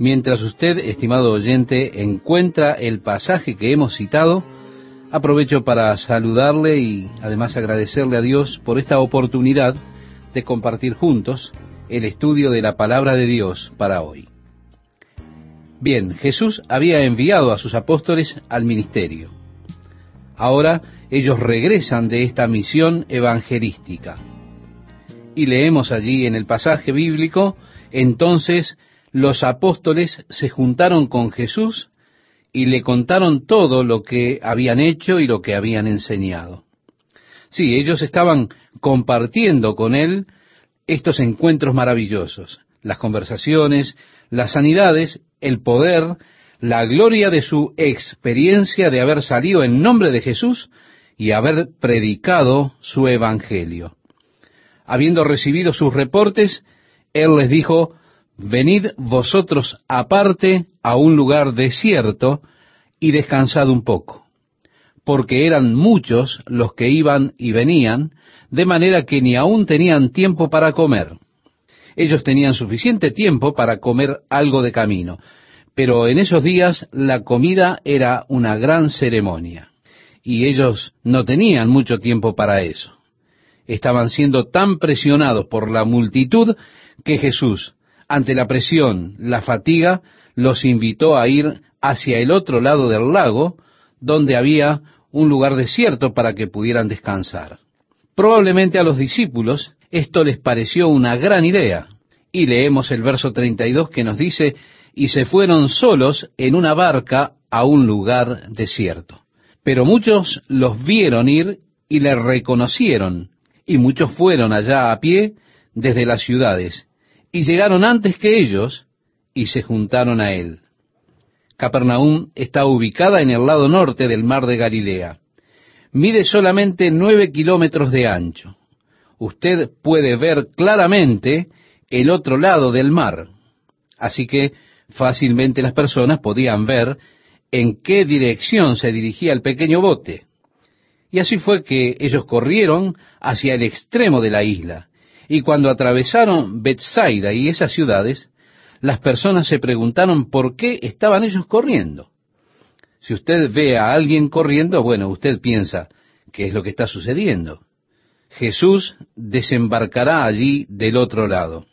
Mientras usted, estimado oyente, encuentra el pasaje que hemos citado, aprovecho para saludarle y además agradecerle a Dios por esta oportunidad de compartir juntos el estudio de la palabra de Dios para hoy. Bien, Jesús había enviado a sus apóstoles al ministerio. Ahora ellos regresan de esta misión evangelística. Y leemos allí en el pasaje bíblico, entonces los apóstoles se juntaron con Jesús y le contaron todo lo que habían hecho y lo que habían enseñado. Sí, ellos estaban compartiendo con él estos encuentros maravillosos, las conversaciones, las sanidades, el poder, la gloria de su experiencia de haber salido en nombre de Jesús y haber predicado su evangelio. Habiendo recibido sus reportes, él les dijo, venid vosotros aparte a un lugar desierto y descansad un poco, porque eran muchos los que iban y venían, de manera que ni aún tenían tiempo para comer. Ellos tenían suficiente tiempo para comer algo de camino, pero en esos días la comida era una gran ceremonia, y ellos no tenían mucho tiempo para eso. Estaban siendo tan presionados por la multitud que Jesús, ante la presión, la fatiga, los invitó a ir hacia el otro lado del lago, donde había un lugar desierto para que pudieran descansar. Probablemente a los discípulos esto les pareció una gran idea. Y leemos el verso 32 que nos dice, y se fueron solos en una barca a un lugar desierto. Pero muchos los vieron ir y le reconocieron, y muchos fueron allá a pie desde las ciudades, y llegaron antes que ellos y se juntaron a él. Capernaum está ubicada en el lado norte del mar de Galilea. Mide solamente nueve kilómetros de ancho. Usted puede ver claramente el otro lado del mar. Así que fácilmente las personas podían ver en qué dirección se dirigía el pequeño bote. Y así fue que ellos corrieron hacia el extremo de la isla. Y cuando atravesaron Bethsaida y esas ciudades, las personas se preguntaron por qué estaban ellos corriendo. Si usted ve a alguien corriendo, bueno, usted piensa, ¿qué es lo que está sucediendo? Jesús desembarcará allí del otro lado.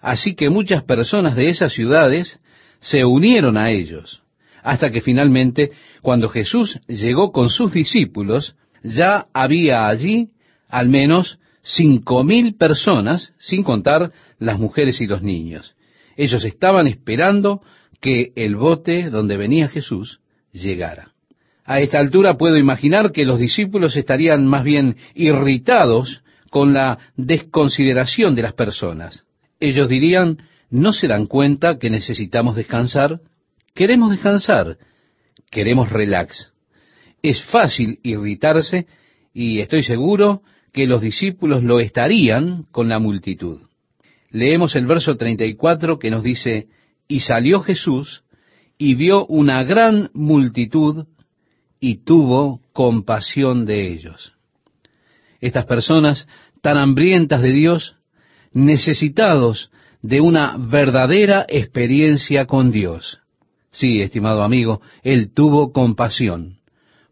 Así que muchas personas de esas ciudades se unieron a ellos, hasta que finalmente, cuando Jesús llegó con sus discípulos, ya había allí al menos cinco mil personas, sin contar las mujeres y los niños. Ellos estaban esperando que el bote donde venía Jesús llegara. A esta altura puedo imaginar que los discípulos estarían más bien irritados con la desconsideración de las personas. Ellos dirían, ¿no se dan cuenta que necesitamos descansar? Queremos descansar, queremos relax. Es fácil irritarse y estoy seguro que los discípulos lo estarían con la multitud. Leemos el verso 34 que nos dice, y salió Jesús y vio una gran multitud y tuvo compasión de ellos. Estas personas tan hambrientas de Dios, necesitados de una verdadera experiencia con Dios. Sí, estimado amigo, Él tuvo compasión,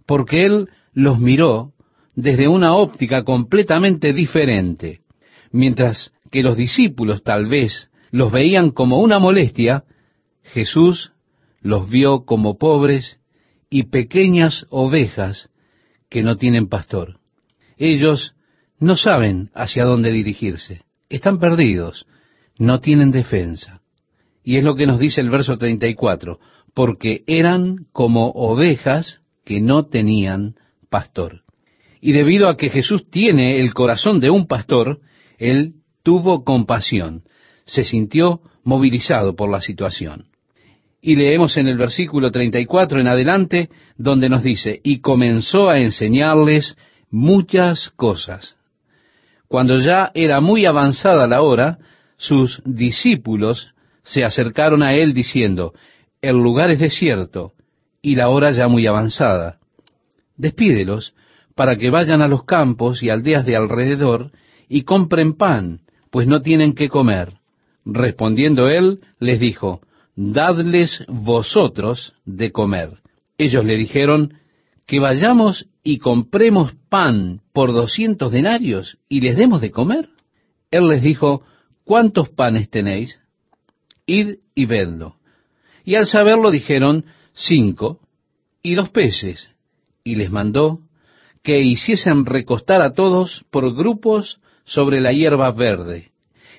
porque Él los miró desde una óptica completamente diferente. Mientras que los discípulos tal vez los veían como una molestia, Jesús los vio como pobres y pequeñas ovejas que no tienen pastor. Ellos no saben hacia dónde dirigirse, están perdidos, no tienen defensa. Y es lo que nos dice el verso 34, porque eran como ovejas que no tenían pastor. Y debido a que Jesús tiene el corazón de un pastor, él tuvo compasión, se sintió movilizado por la situación. Y leemos en el versículo 34 en adelante, donde nos dice, y comenzó a enseñarles muchas cosas. Cuando ya era muy avanzada la hora, sus discípulos se acercaron a él diciendo, el lugar es desierto y la hora ya muy avanzada. Despídelos para que vayan a los campos y aldeas de alrededor y compren pan, pues no tienen qué comer. Respondiendo él, les dijo, dadles vosotros de comer. Ellos le dijeron, que vayamos y compremos pan por doscientos denarios y les demos de comer. Él les dijo, ¿cuántos panes tenéis? Id y vedlo. Y al saberlo dijeron, cinco y dos peces. Y les mandó que hiciesen recostar a todos por grupos sobre la hierba verde.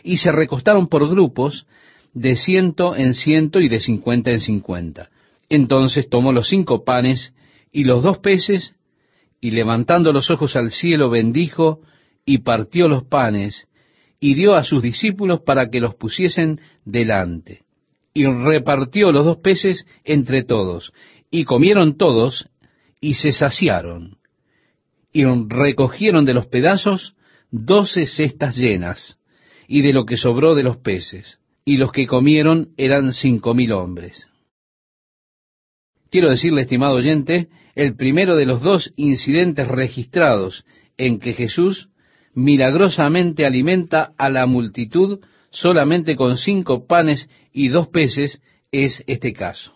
Y se recostaron por grupos de ciento en ciento y de cincuenta en cincuenta. Entonces tomó los cinco panes y los dos peces, y levantando los ojos al cielo bendijo y partió los panes, y dio a sus discípulos para que los pusiesen delante. Y repartió los dos peces entre todos, y comieron todos, y se saciaron. Y recogieron de los pedazos doce cestas llenas, y de lo que sobró de los peces, y los que comieron eran cinco mil hombres. Quiero decirle, estimado oyente, el primero de los dos incidentes registrados en que Jesús milagrosamente alimenta a la multitud solamente con cinco panes y dos peces es este caso.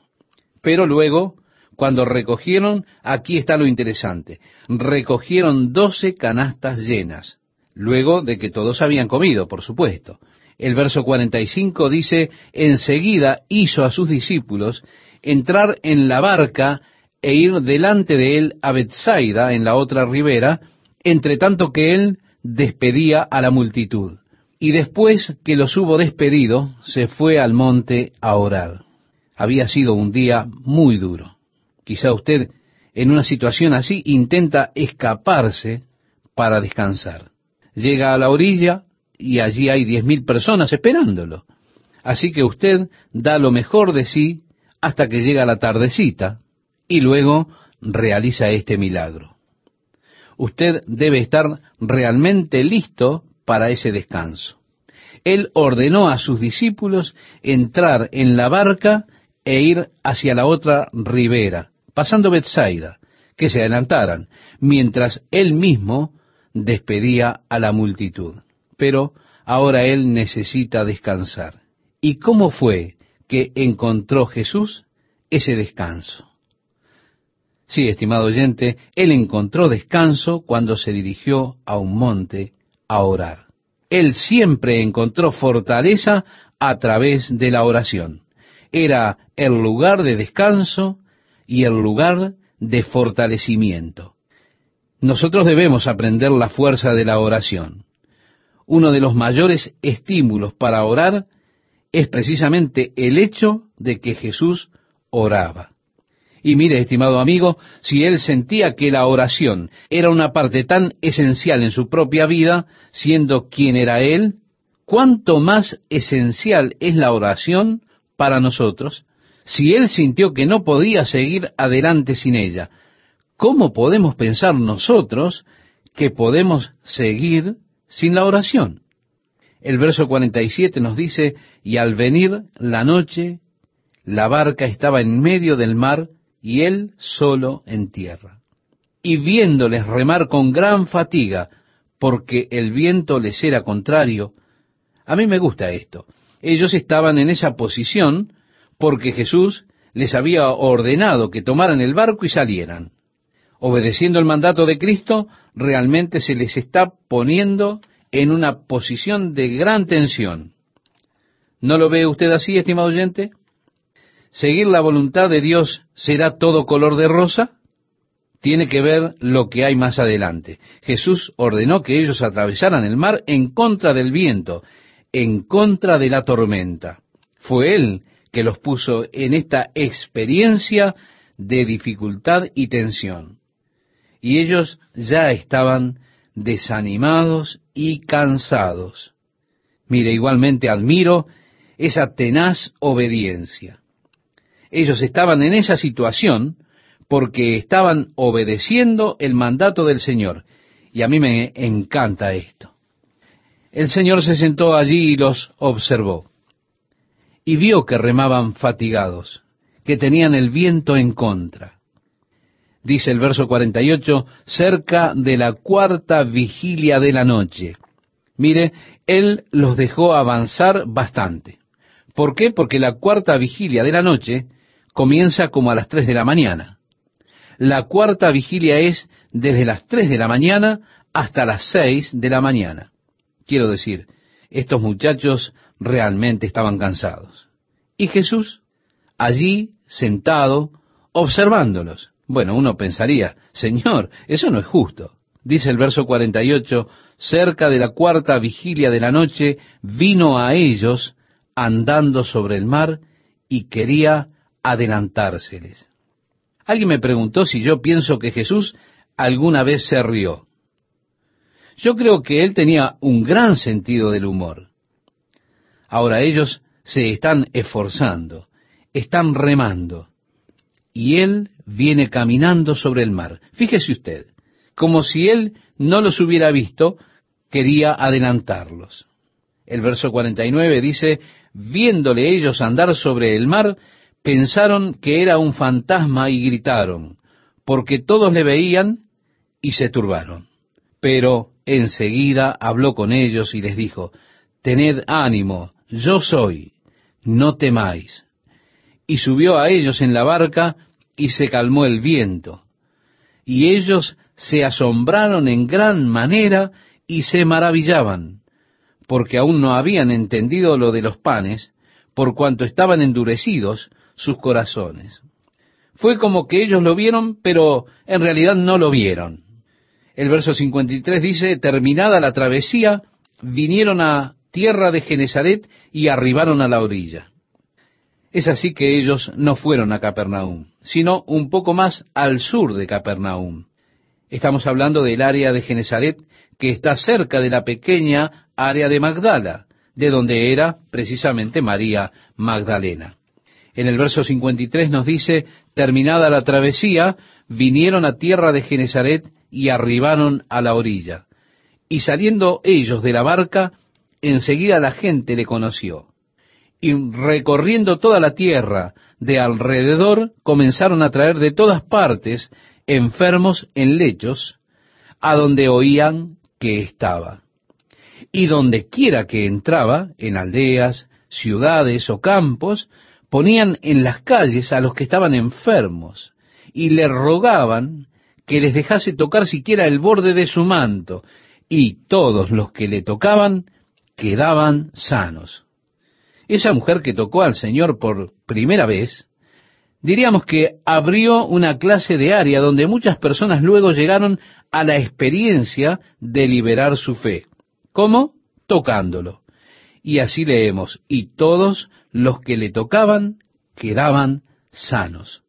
Pero luego, cuando recogieron, aquí está lo interesante, recogieron doce canastas llenas, luego de que todos habían comido, por supuesto. El verso 45 dice, enseguida hizo a sus discípulos entrar en la barca e ir delante de él a Bethsaida, en la otra ribera, entre tanto que él despedía a la multitud. Y después que los hubo despedido, se fue al monte a orar. Había sido un día muy duro. Quizá usted en una situación así intenta escaparse para descansar. Llega a la orilla y allí hay diez mil personas esperándolo. Así que usted da lo mejor de sí hasta que llega la tardecita, y luego realiza este milagro. Usted debe estar realmente listo para ese descanso. Él ordenó a sus discípulos entrar en la barca e ir hacia la otra ribera, pasando Bethsaida, que se adelantaran, mientras él mismo despedía a la multitud. Pero ahora él necesita descansar. ¿Y cómo fue que encontró Jesús ese descanso? Sí, estimado oyente, él encontró descanso cuando se dirigió a un monte a orar. Él siempre encontró fortaleza a través de la oración. Era el lugar de descanso y el lugar de fortalecimiento. Nosotros debemos aprender la fuerza de la oración. Uno de los mayores estímulos para orar es precisamente el hecho de que Jesús oraba. Y mire, estimado amigo, si él sentía que la oración era una parte tan esencial en su propia vida, siendo quien era él, ¿cuánto más esencial es la oración para nosotros? Si él sintió que no podía seguir adelante sin ella, ¿cómo podemos pensar nosotros que podemos seguir sin la oración? El verso 47 nos dice, y al venir la noche, la barca estaba en medio del mar, y él solo en tierra. Y viéndoles remar con gran fatiga, porque el viento les era contrario, a mí me gusta esto. Ellos estaban en esa posición porque Jesús les había ordenado que tomaran el barco y salieran. Obedeciendo el mandato de Cristo, realmente se les está poniendo en una posición de gran tensión. ¿No lo ve usted así, estimado oyente? ¿Seguir la voluntad de Dios será todo color de rosa? Tiene que ver lo que hay más adelante. Jesús ordenó que ellos atravesaran el mar en contra del viento, en contra de la tormenta. Fue Él que los puso en esta experiencia de dificultad y tensión. Y ellos ya estaban desanimados y cansados. Mire, igualmente admiro esa tenaz obediencia. Ellos estaban en esa situación porque estaban obedeciendo el mandato del Señor. Y a mí me encanta esto. El Señor se sentó allí y los observó. Y vio que remaban fatigados, que tenían el viento en contra. Dice el verso 48, cerca de la cuarta vigilia de la noche. Mire, Él los dejó avanzar bastante ¿Por qué? Porque la cuarta vigilia de la noche comienza como a las tres de la mañana. La cuarta vigilia es desde las tres de la mañana hasta las seis de la mañana. Quiero decir, estos muchachos realmente estaban cansados. Y Jesús, allí sentado, observándolos. Bueno, uno pensaría, Señor, eso no es justo. Dice el verso 48, cerca de la cuarta vigilia de la noche, vino a ellos andando sobre el mar y quería adelantárseles. Alguien me preguntó si yo pienso que Jesús alguna vez se rió. Yo creo que él tenía un gran sentido del humor. Ahora ellos se están esforzando, están remando, y él viene caminando sobre el mar. Fíjese usted, como si él no los hubiera visto, quería adelantarlos. El verso 49 dice, viéndole ellos andar sobre el mar, pensaron que era un fantasma y gritaron, porque todos le veían y se turbaron. Pero enseguida habló con ellos y les dijo, Tened ánimo, yo soy, no temáis. Y subió a ellos en la barca y se calmó el viento. Y ellos se asombraron en gran manera y se maravillaban, porque aún no habían entendido lo de los panes, por cuanto estaban endurecidos sus corazones. Fue como que ellos lo vieron, pero en realidad no lo vieron. El verso 53 dice, terminada la travesía, vinieron a tierra de Genezaret y arribaron a la orilla. Es así que ellos no fueron a Capernaum, sino un poco más al sur de Capernaum. Estamos hablando del área de Genezaret que está cerca de la pequeña área de Magdala, de donde era precisamente María Magdalena. En el verso 53 nos dice, terminada la travesía, vinieron a tierra de Genezaret y arribaron a la orilla. Y saliendo ellos de la barca, enseguida la gente le conoció. Y recorriendo toda la tierra de alrededor, comenzaron a traer de todas partes enfermos en lechos, a donde oían que estaba. Y donde quiera que entraba, en aldeas, ciudades o campos, ponían en las calles a los que estaban enfermos, y le rogaban que les dejase tocar siquiera el borde de su manto, y todos los que le tocaban quedaban sanos. Esa mujer que tocó al Señor por primera vez, diríamos que abrió una clase de área donde muchas personas luego llegaron a la experiencia de liberar su fe. ¿Cómo? Tocándolo. Y así leemos, y todos los que le tocaban quedaban sanos.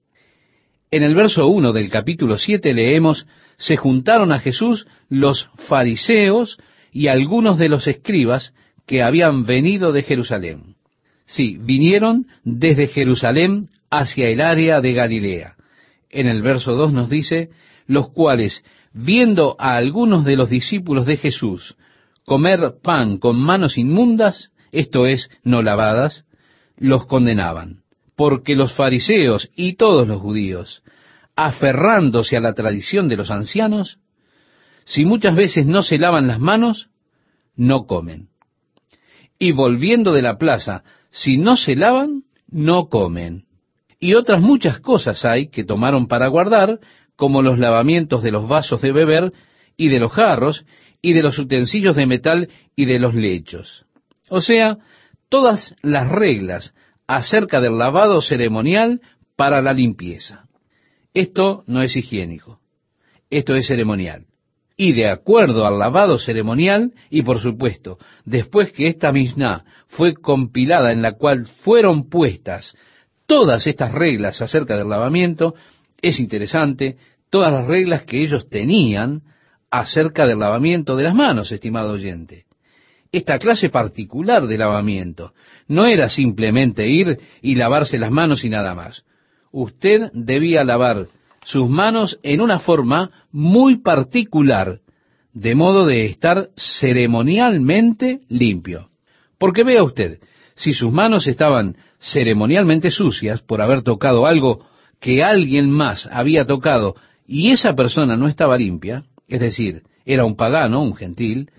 En el verso 1 del capítulo 7 leemos, se juntaron a Jesús los fariseos y algunos de los escribas que habían venido de Jerusalén. Sí, vinieron desde Jerusalén hacia el área de Galilea. En el verso 2 nos dice, los cuales, viendo a algunos de los discípulos de Jesús comer pan con manos inmundas, esto es, no lavadas, los condenaban porque los fariseos y todos los judíos, aferrándose a la tradición de los ancianos, si muchas veces no se lavan las manos, no comen. Y volviendo de la plaza, si no se lavan, no comen. Y otras muchas cosas hay que tomaron para guardar, como los lavamientos de los vasos de beber y de los jarros y de los utensilios de metal y de los lechos. O sea, todas las reglas acerca del lavado ceremonial para la limpieza. Esto no es higiénico, esto es ceremonial. Y de acuerdo al lavado ceremonial, y por supuesto, después que esta Mishnah fue compilada en la cual fueron puestas todas estas reglas acerca del lavamiento, es interesante, todas las reglas que ellos tenían acerca del lavamiento de las manos, estimado oyente esta clase particular de lavamiento. No era simplemente ir y lavarse las manos y nada más. Usted debía lavar sus manos en una forma muy particular, de modo de estar ceremonialmente limpio. Porque vea usted, si sus manos estaban ceremonialmente sucias por haber tocado algo que alguien más había tocado y esa persona no estaba limpia, es decir, era un pagano, un gentil,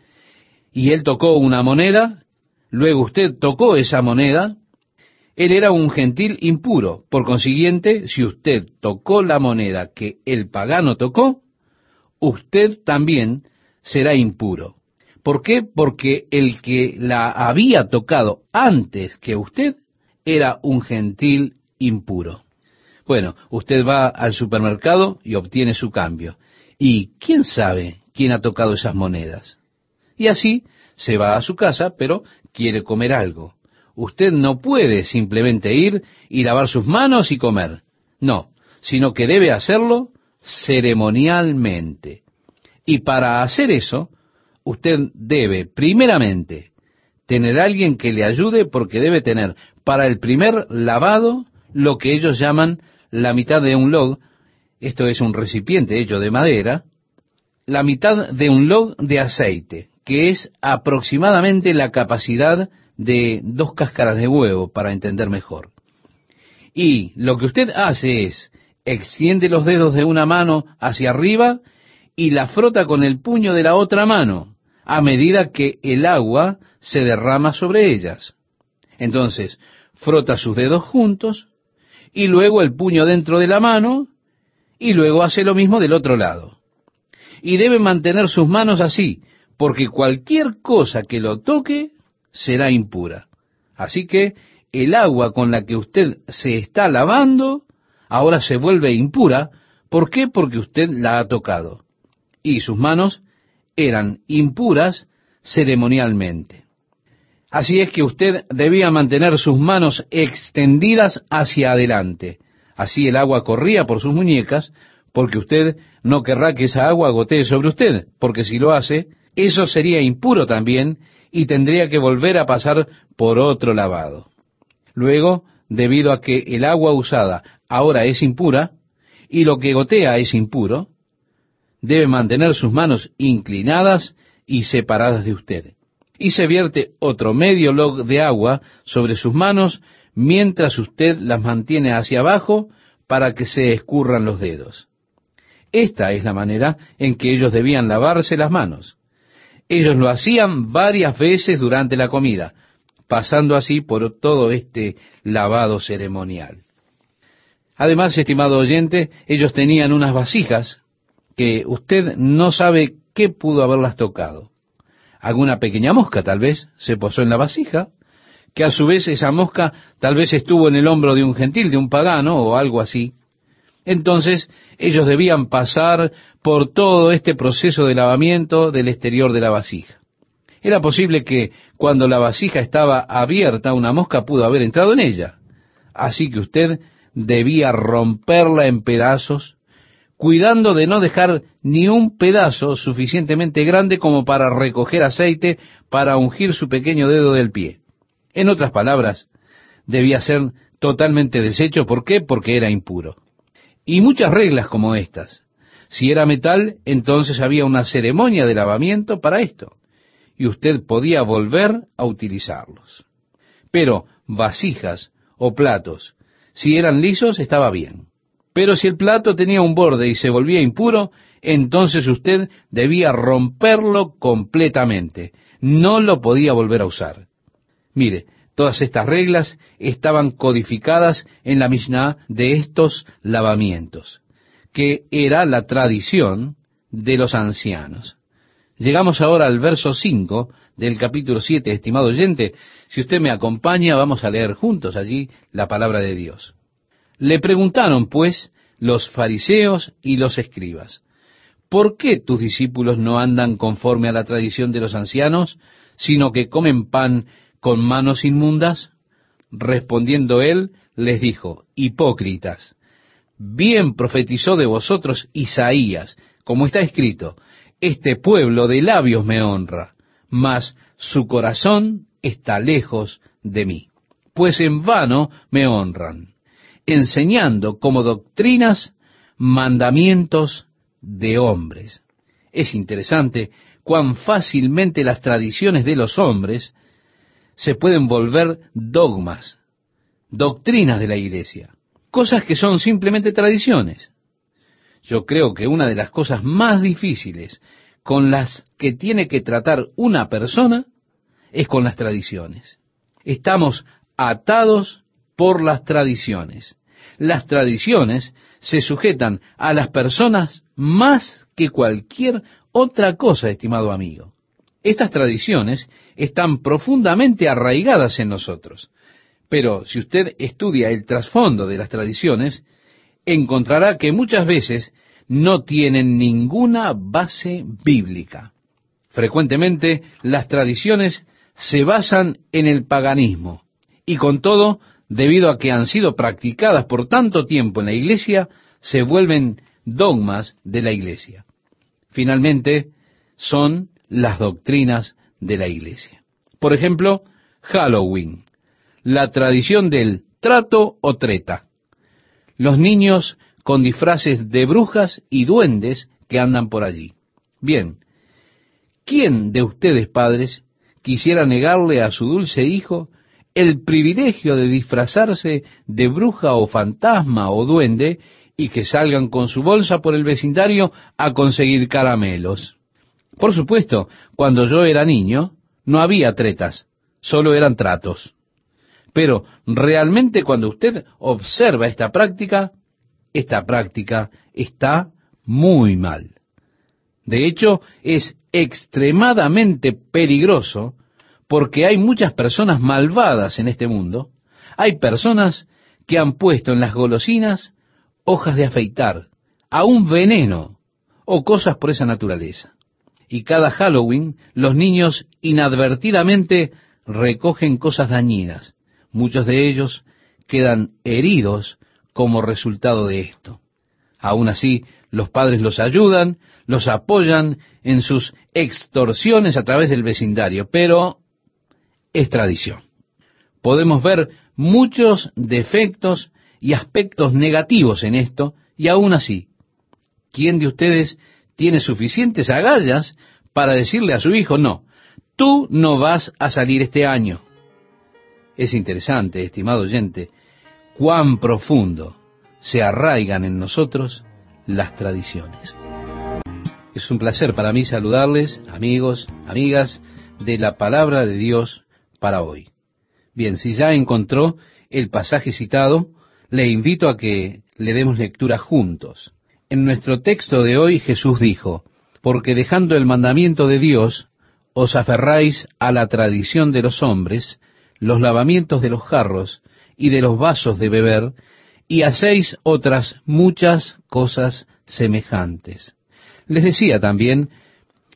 y él tocó una moneda, luego usted tocó esa moneda, él era un gentil impuro. Por consiguiente, si usted tocó la moneda que el pagano tocó, usted también será impuro. ¿Por qué? Porque el que la había tocado antes que usted era un gentil impuro. Bueno, usted va al supermercado y obtiene su cambio. ¿Y quién sabe quién ha tocado esas monedas? Y así se va a su casa, pero quiere comer algo. Usted no puede simplemente ir y lavar sus manos y comer. No, sino que debe hacerlo ceremonialmente. Y para hacer eso, usted debe, primeramente, tener alguien que le ayude porque debe tener para el primer lavado lo que ellos llaman la mitad de un log, esto es un recipiente hecho de madera, la mitad de un log de aceite, que es aproximadamente la capacidad de dos cáscaras de huevo, para entender mejor. Y lo que usted hace es, extiende los dedos de una mano hacia arriba y la frota con el puño de la otra mano, a medida que el agua se derrama sobre ellas. Entonces, frota sus dedos juntos, y luego el puño dentro de la mano, y luego hace lo mismo del otro lado. Y debe mantener sus manos así, porque cualquier cosa que lo toque será impura. Así que el agua con la que usted se está lavando ahora se vuelve impura. ¿Por qué? Porque usted la ha tocado. Y sus manos eran impuras ceremonialmente. Así es que usted debía mantener sus manos extendidas hacia adelante. Así el agua corría por sus muñecas, porque usted no querrá que esa agua gotee sobre usted, porque si lo hace, eso sería impuro también y tendría que volver a pasar por otro lavado. Luego, debido a que el agua usada ahora es impura y lo que gotea es impuro, debe mantener sus manos inclinadas y separadas de usted y se vierte otro medio log de agua sobre sus manos mientras usted las mantiene hacia abajo para que se escurran los dedos. Esta es la manera en que ellos debían lavarse las manos. Ellos lo hacían varias veces durante la comida, pasando así por todo este lavado ceremonial. Además, estimado oyente, ellos tenían unas vasijas que usted no sabe qué pudo haberlas tocado alguna pequeña mosca tal vez se posó en la vasija, que a su vez esa mosca tal vez estuvo en el hombro de un gentil, de un pagano o algo así. Entonces ellos debían pasar por todo este proceso de lavamiento del exterior de la vasija. Era posible que cuando la vasija estaba abierta una mosca pudo haber entrado en ella. Así que usted debía romperla en pedazos cuidando de no dejar ni un pedazo suficientemente grande como para recoger aceite para ungir su pequeño dedo del pie. En otras palabras, debía ser totalmente deshecho. ¿Por qué? Porque era impuro. Y muchas reglas como estas. Si era metal, entonces había una ceremonia de lavamiento para esto, y usted podía volver a utilizarlos. Pero vasijas o platos, si eran lisos, estaba bien. Pero si el plato tenía un borde y se volvía impuro, entonces usted debía romperlo completamente. No lo podía volver a usar. Mire, todas estas reglas estaban codificadas en la Mishnah de estos lavamientos, que era la tradición de los ancianos. Llegamos ahora al verso 5 del capítulo 7, estimado oyente. Si usted me acompaña, vamos a leer juntos allí la palabra de Dios. Le preguntaron, pues, los fariseos y los escribas, ¿por qué tus discípulos no andan conforme a la tradición de los ancianos, sino que comen pan con manos inmundas? Respondiendo él, les dijo, hipócritas, bien profetizó de vosotros Isaías, como está escrito, este pueblo de labios me honra, mas su corazón está lejos de mí, pues en vano me honran enseñando como doctrinas mandamientos de hombres. Es interesante cuán fácilmente las tradiciones de los hombres se pueden volver dogmas, doctrinas de la iglesia, cosas que son simplemente tradiciones. Yo creo que una de las cosas más difíciles con las que tiene que tratar una persona es con las tradiciones. Estamos atados por las tradiciones. Las tradiciones se sujetan a las personas más que cualquier otra cosa, estimado amigo. Estas tradiciones están profundamente arraigadas en nosotros. Pero si usted estudia el trasfondo de las tradiciones, encontrará que muchas veces no tienen ninguna base bíblica. Frecuentemente las tradiciones se basan en el paganismo y con todo, debido a que han sido practicadas por tanto tiempo en la iglesia, se vuelven dogmas de la iglesia. Finalmente, son las doctrinas de la iglesia. Por ejemplo, Halloween, la tradición del trato o treta. Los niños con disfraces de brujas y duendes que andan por allí. Bien, ¿quién de ustedes padres quisiera negarle a su dulce hijo el privilegio de disfrazarse de bruja o fantasma o duende y que salgan con su bolsa por el vecindario a conseguir caramelos? Por supuesto, cuando yo era niño, no había tretas, solo eran tratos. Pero realmente cuando usted observa esta práctica, esta práctica está muy mal. De hecho, es extremadamente peligroso porque hay muchas personas malvadas en este mundo. Hay personas que han puesto en las golosinas hojas de afeitar, aún veneno o cosas por esa naturaleza y cada Halloween los niños inadvertidamente recogen cosas dañinas. Muchos de ellos quedan heridos como resultado de esto. Aún así, los padres los ayudan, los apoyan en sus extorsiones a través del vecindario, pero es tradición. Podemos ver muchos defectos y aspectos negativos en esto, y aún así, ¿quién de ustedes tiene suficientes agallas para decirle a su hijo, no, tú no vas a salir este año. Es interesante, estimado oyente, cuán profundo se arraigan en nosotros las tradiciones. Es un placer para mí saludarles, amigos, amigas, de la palabra de Dios para hoy. Bien, si ya encontró el pasaje citado, le invito a que le demos lectura juntos. En nuestro texto de hoy Jesús dijo, porque dejando el mandamiento de Dios, os aferráis a la tradición de los hombres, los lavamientos de los jarros y de los vasos de beber, y hacéis otras muchas cosas semejantes. Les decía también,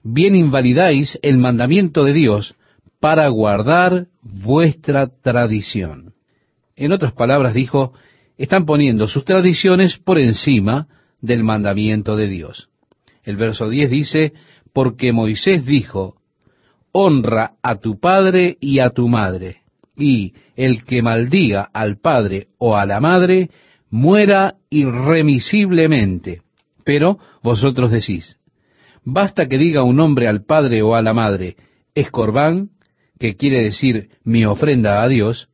bien invalidáis el mandamiento de Dios para guardar vuestra tradición. En otras palabras dijo, están poniendo sus tradiciones por encima del mandamiento de Dios. El verso 10 dice, porque Moisés dijo, honra a tu padre y a tu madre, y el que maldiga al padre o a la madre, muera irremisiblemente. Pero vosotros decís, basta que diga un hombre al padre o a la madre, escorbán, que quiere decir mi ofrenda a Dios,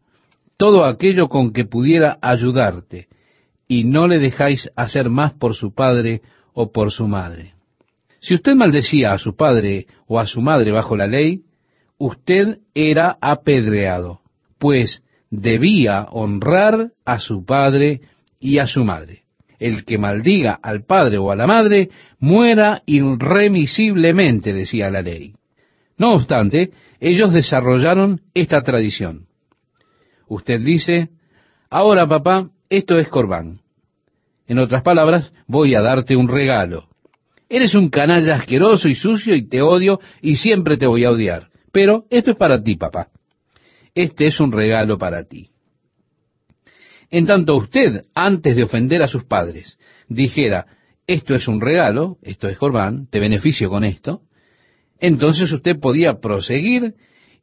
todo aquello con que pudiera ayudarte, y no le dejáis hacer más por su padre o por su madre. Si usted maldecía a su padre o a su madre bajo la ley, usted era apedreado, pues debía honrar a su padre y a su madre. El que maldiga al padre o a la madre, muera irremisiblemente, decía la ley. No obstante, ellos desarrollaron esta tradición. Usted dice, ahora papá, esto es corbán. En otras palabras, voy a darte un regalo. Eres un canalla asqueroso y sucio y te odio y siempre te voy a odiar. Pero esto es para ti, papá. Este es un regalo para ti. En tanto usted, antes de ofender a sus padres, dijera, esto es un regalo, esto es corbán, te beneficio con esto, entonces usted podía proseguir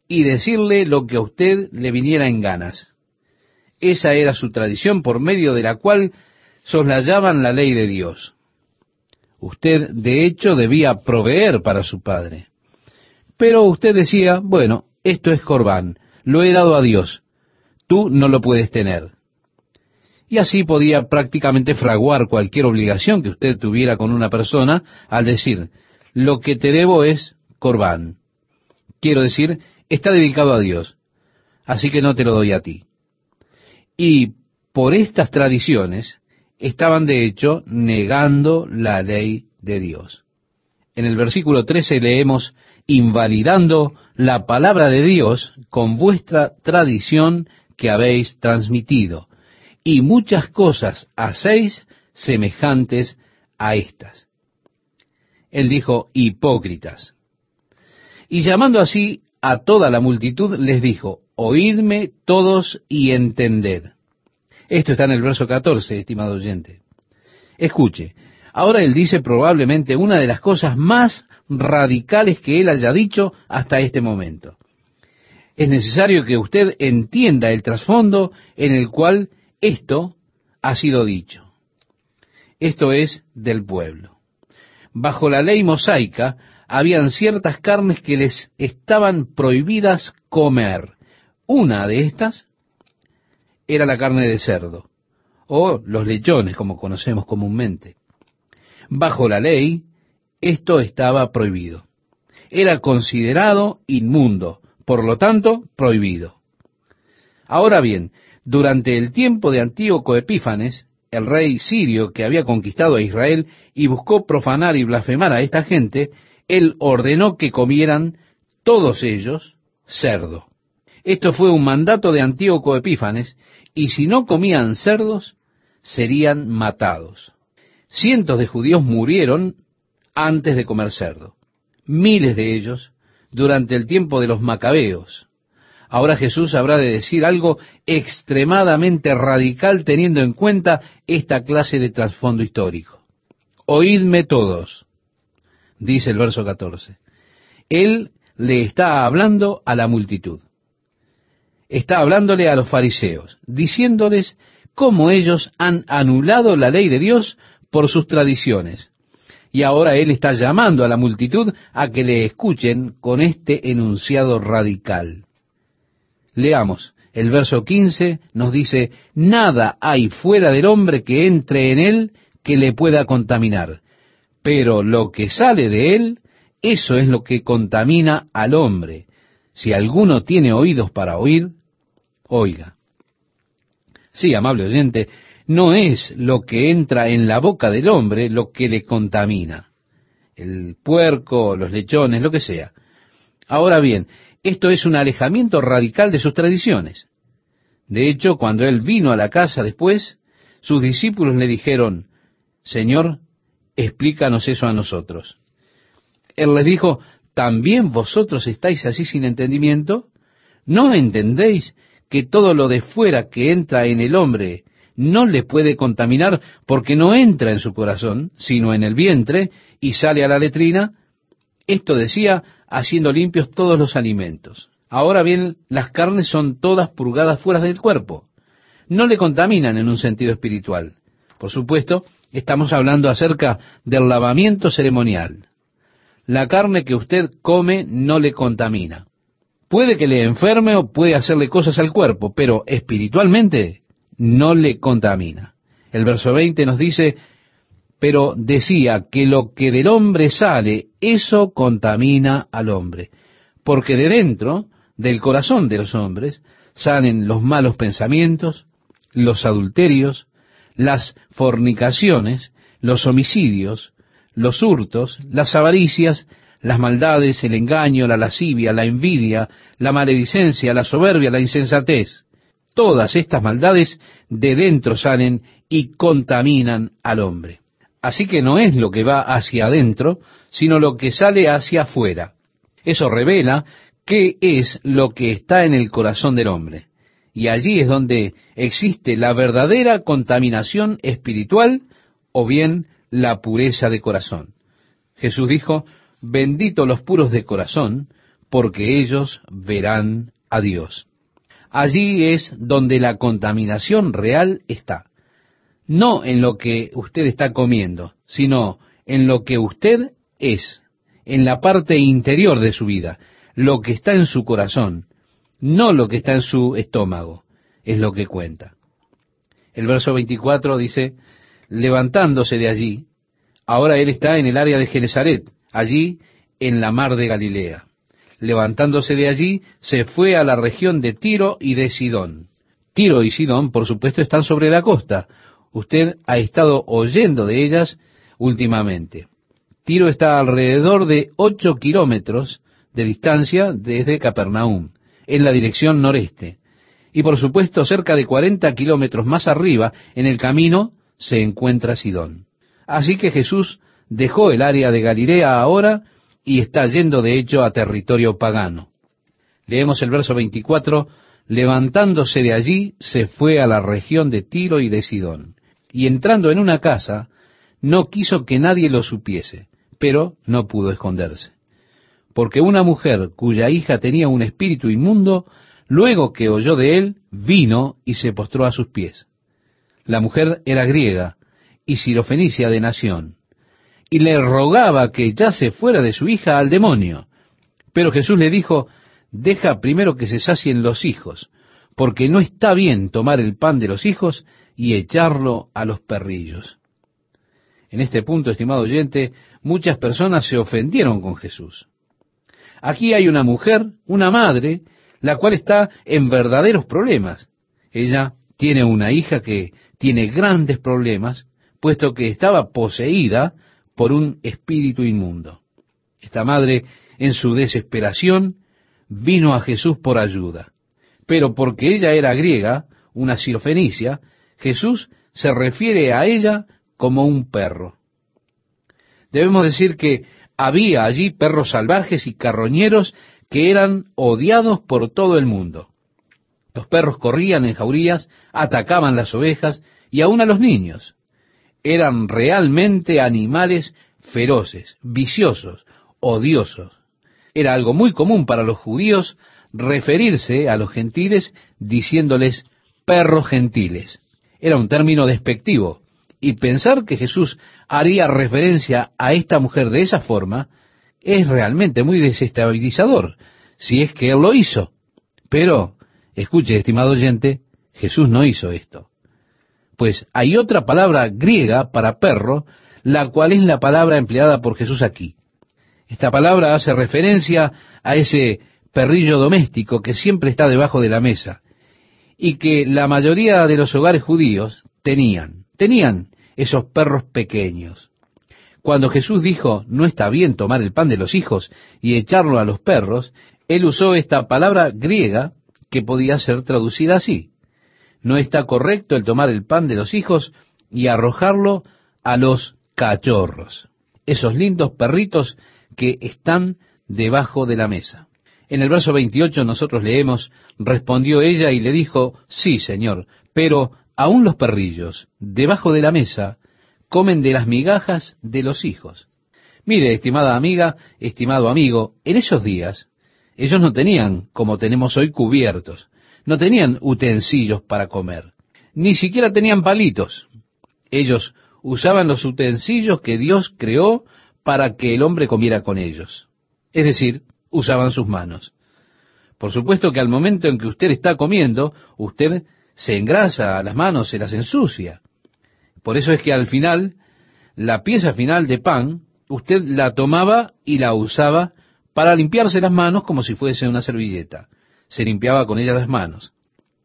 y decirle lo que a usted le viniera en ganas. Esa era su tradición por medio de la cual soslayaban la ley de Dios. Usted, de hecho, debía proveer para su padre. Pero usted decía, bueno, esto es corbán, lo he dado a Dios, tú no lo puedes tener. Y así podía prácticamente fraguar cualquier obligación que usted tuviera con una persona al decir, lo que te debo es corbán. Quiero decir, está dedicado a Dios, así que no te lo doy a ti. Y por estas tradiciones estaban de hecho negando la ley de Dios. En el versículo 13 leemos, invalidando la palabra de Dios con vuestra tradición que habéis transmitido, y muchas cosas hacéis semejantes a estas. Él dijo, hipócritas. Y llamando así a toda la multitud, les dijo, oídme todos y entended. Esto está en el verso 14, estimado oyente. Escuche, ahora él dice probablemente una de las cosas más radicales que él haya dicho hasta este momento. Es necesario que usted entienda el trasfondo en el cual esto ha sido dicho. Esto es del pueblo. Bajo la ley mosaica habían ciertas carnes que les estaban prohibidas comer. Una de estas era la carne de cerdo, o los lechones, como conocemos comúnmente. Bajo la ley, esto estaba prohibido. Era considerado inmundo, por lo tanto, prohibido. Ahora bien, durante el tiempo de Antíoco Epífanes, el rey sirio que había conquistado a Israel y buscó profanar y blasfemar a esta gente, él ordenó que comieran todos ellos cerdo. Esto fue un mandato de Antíoco Epífanes, y si no comían cerdos, serían matados. Cientos de judíos murieron antes de comer cerdo. Miles de ellos durante el tiempo de los macabeos. Ahora Jesús habrá de decir algo extremadamente radical teniendo en cuenta esta clase de trasfondo histórico. Oídme todos, dice el verso 14. Él le está hablando a la multitud. Está hablándole a los fariseos, diciéndoles cómo ellos han anulado la ley de Dios por sus tradiciones y ahora Él está llamando a la multitud a que le escuchen con este enunciado radical. Leamos, el verso 15 nos dice, nada hay fuera del hombre que entre en él que le pueda contaminar, pero lo que sale de él, eso es lo que contamina al hombre. Si alguno tiene oídos para oír, oiga. Sí, amable oyente, no es lo que entra en la boca del hombre lo que le contamina. El puerco, los lechones, lo que sea. Ahora bien, esto es un alejamiento radical de sus tradiciones. De hecho, cuando él vino a la casa después, sus discípulos le dijeron, Señor, explícanos eso a nosotros. Él les dijo, ¿también vosotros estáis así sin entendimiento? ¿No entendéis que todo lo de fuera que entra en el hombre no le puede contaminar porque no entra en su corazón, sino en el vientre y sale a la letrina. Esto decía, haciendo limpios todos los alimentos. Ahora bien, las carnes son todas purgadas fuera del cuerpo. No le contaminan en un sentido espiritual. Por supuesto, estamos hablando acerca del lavamiento ceremonial. La carne que usted come no le contamina. Puede que le enferme o puede hacerle cosas al cuerpo, pero espiritualmente no le contamina. El verso 20 nos dice, pero decía que lo que del hombre sale, eso contamina al hombre, porque de dentro, del corazón de los hombres, salen los malos pensamientos, los adulterios, las fornicaciones, los homicidios, los hurtos, las avaricias, las maldades, el engaño, la lascivia, la envidia, la maledicencia, la soberbia, la insensatez todas estas maldades de dentro salen y contaminan al hombre. Así que no es lo que va hacia adentro, sino lo que sale hacia afuera. Eso revela qué es lo que está en el corazón del hombre. Y allí es donde existe la verdadera contaminación espiritual o bien la pureza de corazón. Jesús dijo, bendito los puros de corazón, porque ellos verán a Dios. Allí es donde la contaminación real está. No en lo que usted está comiendo, sino en lo que usted es, en la parte interior de su vida, lo que está en su corazón, no lo que está en su estómago, es lo que cuenta. El verso 24 dice, levantándose de allí, ahora él está en el área de Genezaret, allí en la mar de Galilea. Levantándose de allí, se fue a la región de Tiro y de Sidón. Tiro y Sidón, por supuesto, están sobre la costa. Usted ha estado oyendo de ellas últimamente. Tiro está alrededor de ocho kilómetros de distancia desde Capernaum, en la dirección noreste. Y por supuesto, cerca de cuarenta kilómetros más arriba, en el camino, se encuentra Sidón. Así que Jesús dejó el área de Galilea ahora y está yendo de hecho a territorio pagano. Leemos el verso 24, levantándose de allí, se fue a la región de Tiro y de Sidón, y entrando en una casa, no quiso que nadie lo supiese, pero no pudo esconderse. Porque una mujer cuya hija tenía un espíritu inmundo, luego que oyó de él, vino y se postró a sus pies. La mujer era griega y sirofenicia de nación, y le rogaba que ya fuera de su hija al demonio. Pero Jesús le dijo, deja primero que se sacien los hijos, porque no está bien tomar el pan de los hijos y echarlo a los perrillos. En este punto, estimado oyente, muchas personas se ofendieron con Jesús. Aquí hay una mujer, una madre, la cual está en verdaderos problemas. Ella tiene una hija que tiene grandes problemas, puesto que estaba poseída por un espíritu inmundo. Esta madre, en su desesperación, vino a Jesús por ayuda. Pero porque ella era griega, una sirofenicia, Jesús se refiere a ella como un perro. Debemos decir que había allí perros salvajes y carroñeros que eran odiados por todo el mundo. Los perros corrían en jaurías, atacaban las ovejas y aún a los niños. Eran realmente animales feroces, viciosos, odiosos. Era algo muy común para los judíos referirse a los gentiles diciéndoles perros gentiles. Era un término despectivo, y pensar que Jesús haría referencia a esta mujer de esa forma es realmente muy desestabilizador, si es que él lo hizo. Pero, escuche, estimado oyente, Jesús no hizo esto. Pues hay otra palabra griega para perro, la cual es la palabra empleada por Jesús aquí. Esta palabra hace referencia a ese perrillo doméstico que siempre está debajo de la mesa y que la mayoría de los hogares judíos tenían. Tenían esos perros pequeños. Cuando Jesús dijo, no está bien tomar el pan de los hijos y echarlo a los perros, él usó esta palabra griega que podía ser traducida así. No está correcto el tomar el pan de los hijos y arrojarlo a los cachorros, esos lindos perritos que están debajo de la mesa. En el verso 28 nosotros leemos, respondió ella y le dijo, sí, Señor, pero aún los perrillos, debajo de la mesa, comen de las migajas de los hijos. Mire, estimada amiga, estimado amigo, en esos días ellos no tenían, como tenemos hoy, cubiertos, no tenían utensilios para comer, ni siquiera tenían palitos. Ellos usaban los utensilios que Dios creó para que el hombre comiera con ellos. Es decir, usaban sus manos. Por supuesto que al momento en que usted está comiendo, usted se engrasa las manos, se las ensucia. Por eso es que al final, la pieza final de pan, usted la tomaba y la usaba para limpiarse las manos como si fuese una servilleta. Se limpiaba con ella las manos.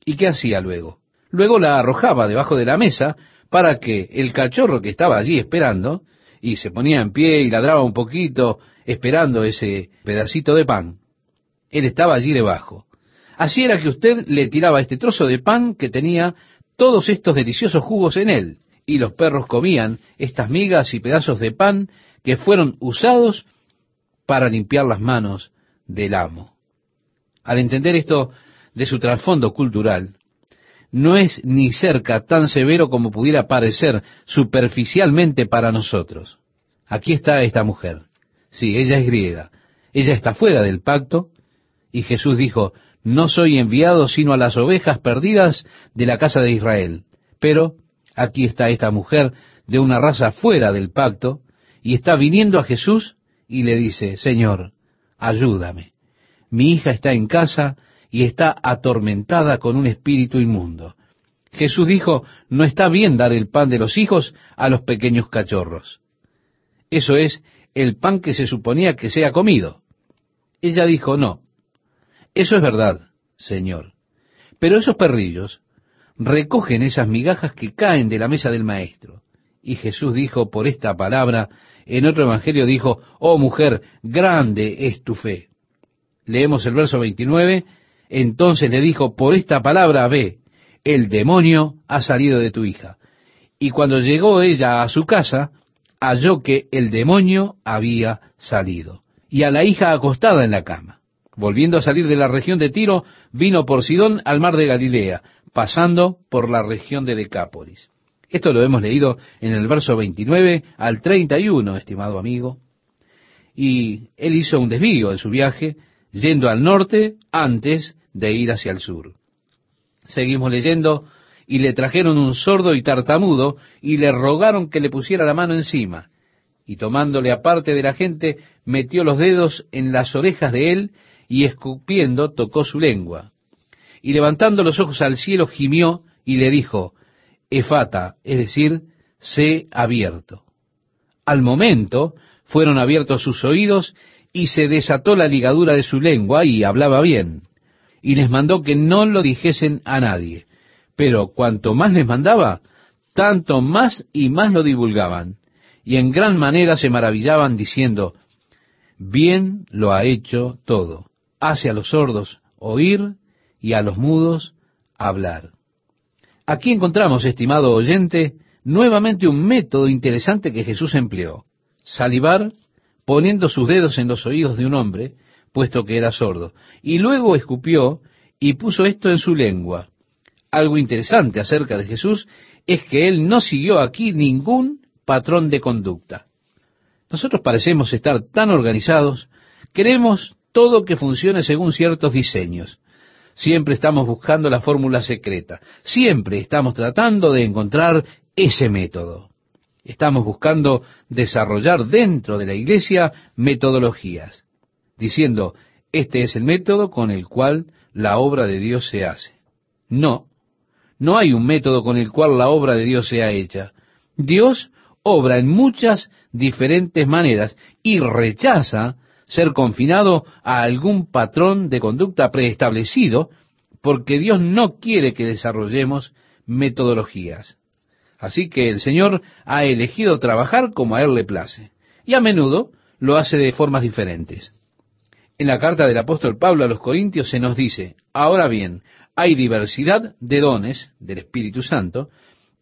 ¿Y qué hacía luego? Luego la arrojaba debajo de la mesa para que el cachorro que estaba allí esperando, y se ponía en pie y ladraba un poquito esperando ese pedacito de pan, él estaba allí debajo. Así era que usted le tiraba este trozo de pan que tenía todos estos deliciosos jugos en él, y los perros comían estas migas y pedazos de pan que fueron usados para limpiar las manos del amo. Al entender esto de su trasfondo cultural, no es ni cerca tan severo como pudiera parecer superficialmente para nosotros. Aquí está esta mujer. Sí, ella es griega. Ella está fuera del pacto. Y Jesús dijo, no soy enviado sino a las ovejas perdidas de la casa de Israel. Pero aquí está esta mujer de una raza fuera del pacto y está viniendo a Jesús y le dice, Señor, ayúdame. Mi hija está en casa y está atormentada con un espíritu inmundo. Jesús dijo, no está bien dar el pan de los hijos a los pequeños cachorros. Eso es el pan que se suponía que sea comido. Ella dijo, no, eso es verdad, Señor. Pero esos perrillos recogen esas migajas que caen de la mesa del maestro. Y Jesús dijo por esta palabra, en otro evangelio dijo, oh mujer, grande es tu fe. Leemos el verso 29, entonces le dijo, por esta palabra ve, el demonio ha salido de tu hija. Y cuando llegó ella a su casa, halló que el demonio había salido, y a la hija acostada en la cama. Volviendo a salir de la región de Tiro, vino por Sidón al mar de Galilea, pasando por la región de Decápolis. Esto lo hemos leído en el verso 29 al 31, estimado amigo. Y él hizo un desvío de su viaje, yendo al norte antes de ir hacia el sur. Seguimos leyendo, y le trajeron un sordo y tartamudo, y le rogaron que le pusiera la mano encima. Y tomándole aparte de la gente, metió los dedos en las orejas de él, y escupiendo tocó su lengua. Y levantando los ojos al cielo, gimió y le dijo, Efata, es decir, sé abierto. Al momento fueron abiertos sus oídos y se desató la ligadura de su lengua y hablaba bien. Y les mandó que no lo dijesen a nadie. Pero cuanto más les mandaba, tanto más y más lo divulgaban. Y en gran manera se maravillaban diciendo, bien lo ha hecho todo. Hace a los sordos oír y a los mudos hablar. Aquí encontramos, estimado oyente, nuevamente un método interesante que Jesús empleó. Salivar poniendo sus dedos en los oídos de un hombre, puesto que era sordo, y luego escupió y puso esto en su lengua. Algo interesante acerca de Jesús es que él no siguió aquí ningún patrón de conducta. Nosotros parecemos estar tan organizados, queremos todo que funcione según ciertos diseños. Siempre estamos buscando la fórmula secreta. Siempre estamos tratando de encontrar ese método. Estamos buscando desarrollar dentro de la iglesia metodologías, diciendo, este es el método con el cual la obra de Dios se hace. No, no hay un método con el cual la obra de Dios sea hecha. Dios obra en muchas diferentes maneras y rechaza ser confinado a algún patrón de conducta preestablecido, porque Dios no quiere que desarrollemos metodologías. Así que el Señor ha elegido trabajar como a Él le place, y a menudo lo hace de formas diferentes. En la carta del apóstol Pablo a los Corintios se nos dice, ahora bien, hay diversidad de dones del Espíritu Santo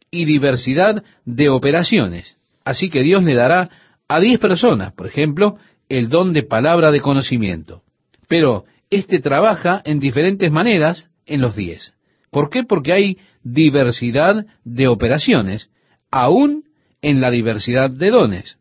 y diversidad de operaciones. Así que Dios le dará a diez personas, por ejemplo, el don de palabra de conocimiento. Pero éste trabaja en diferentes maneras en los diez. ¿Por qué? Porque hay diversidad de operaciones, aún en la diversidad de dones.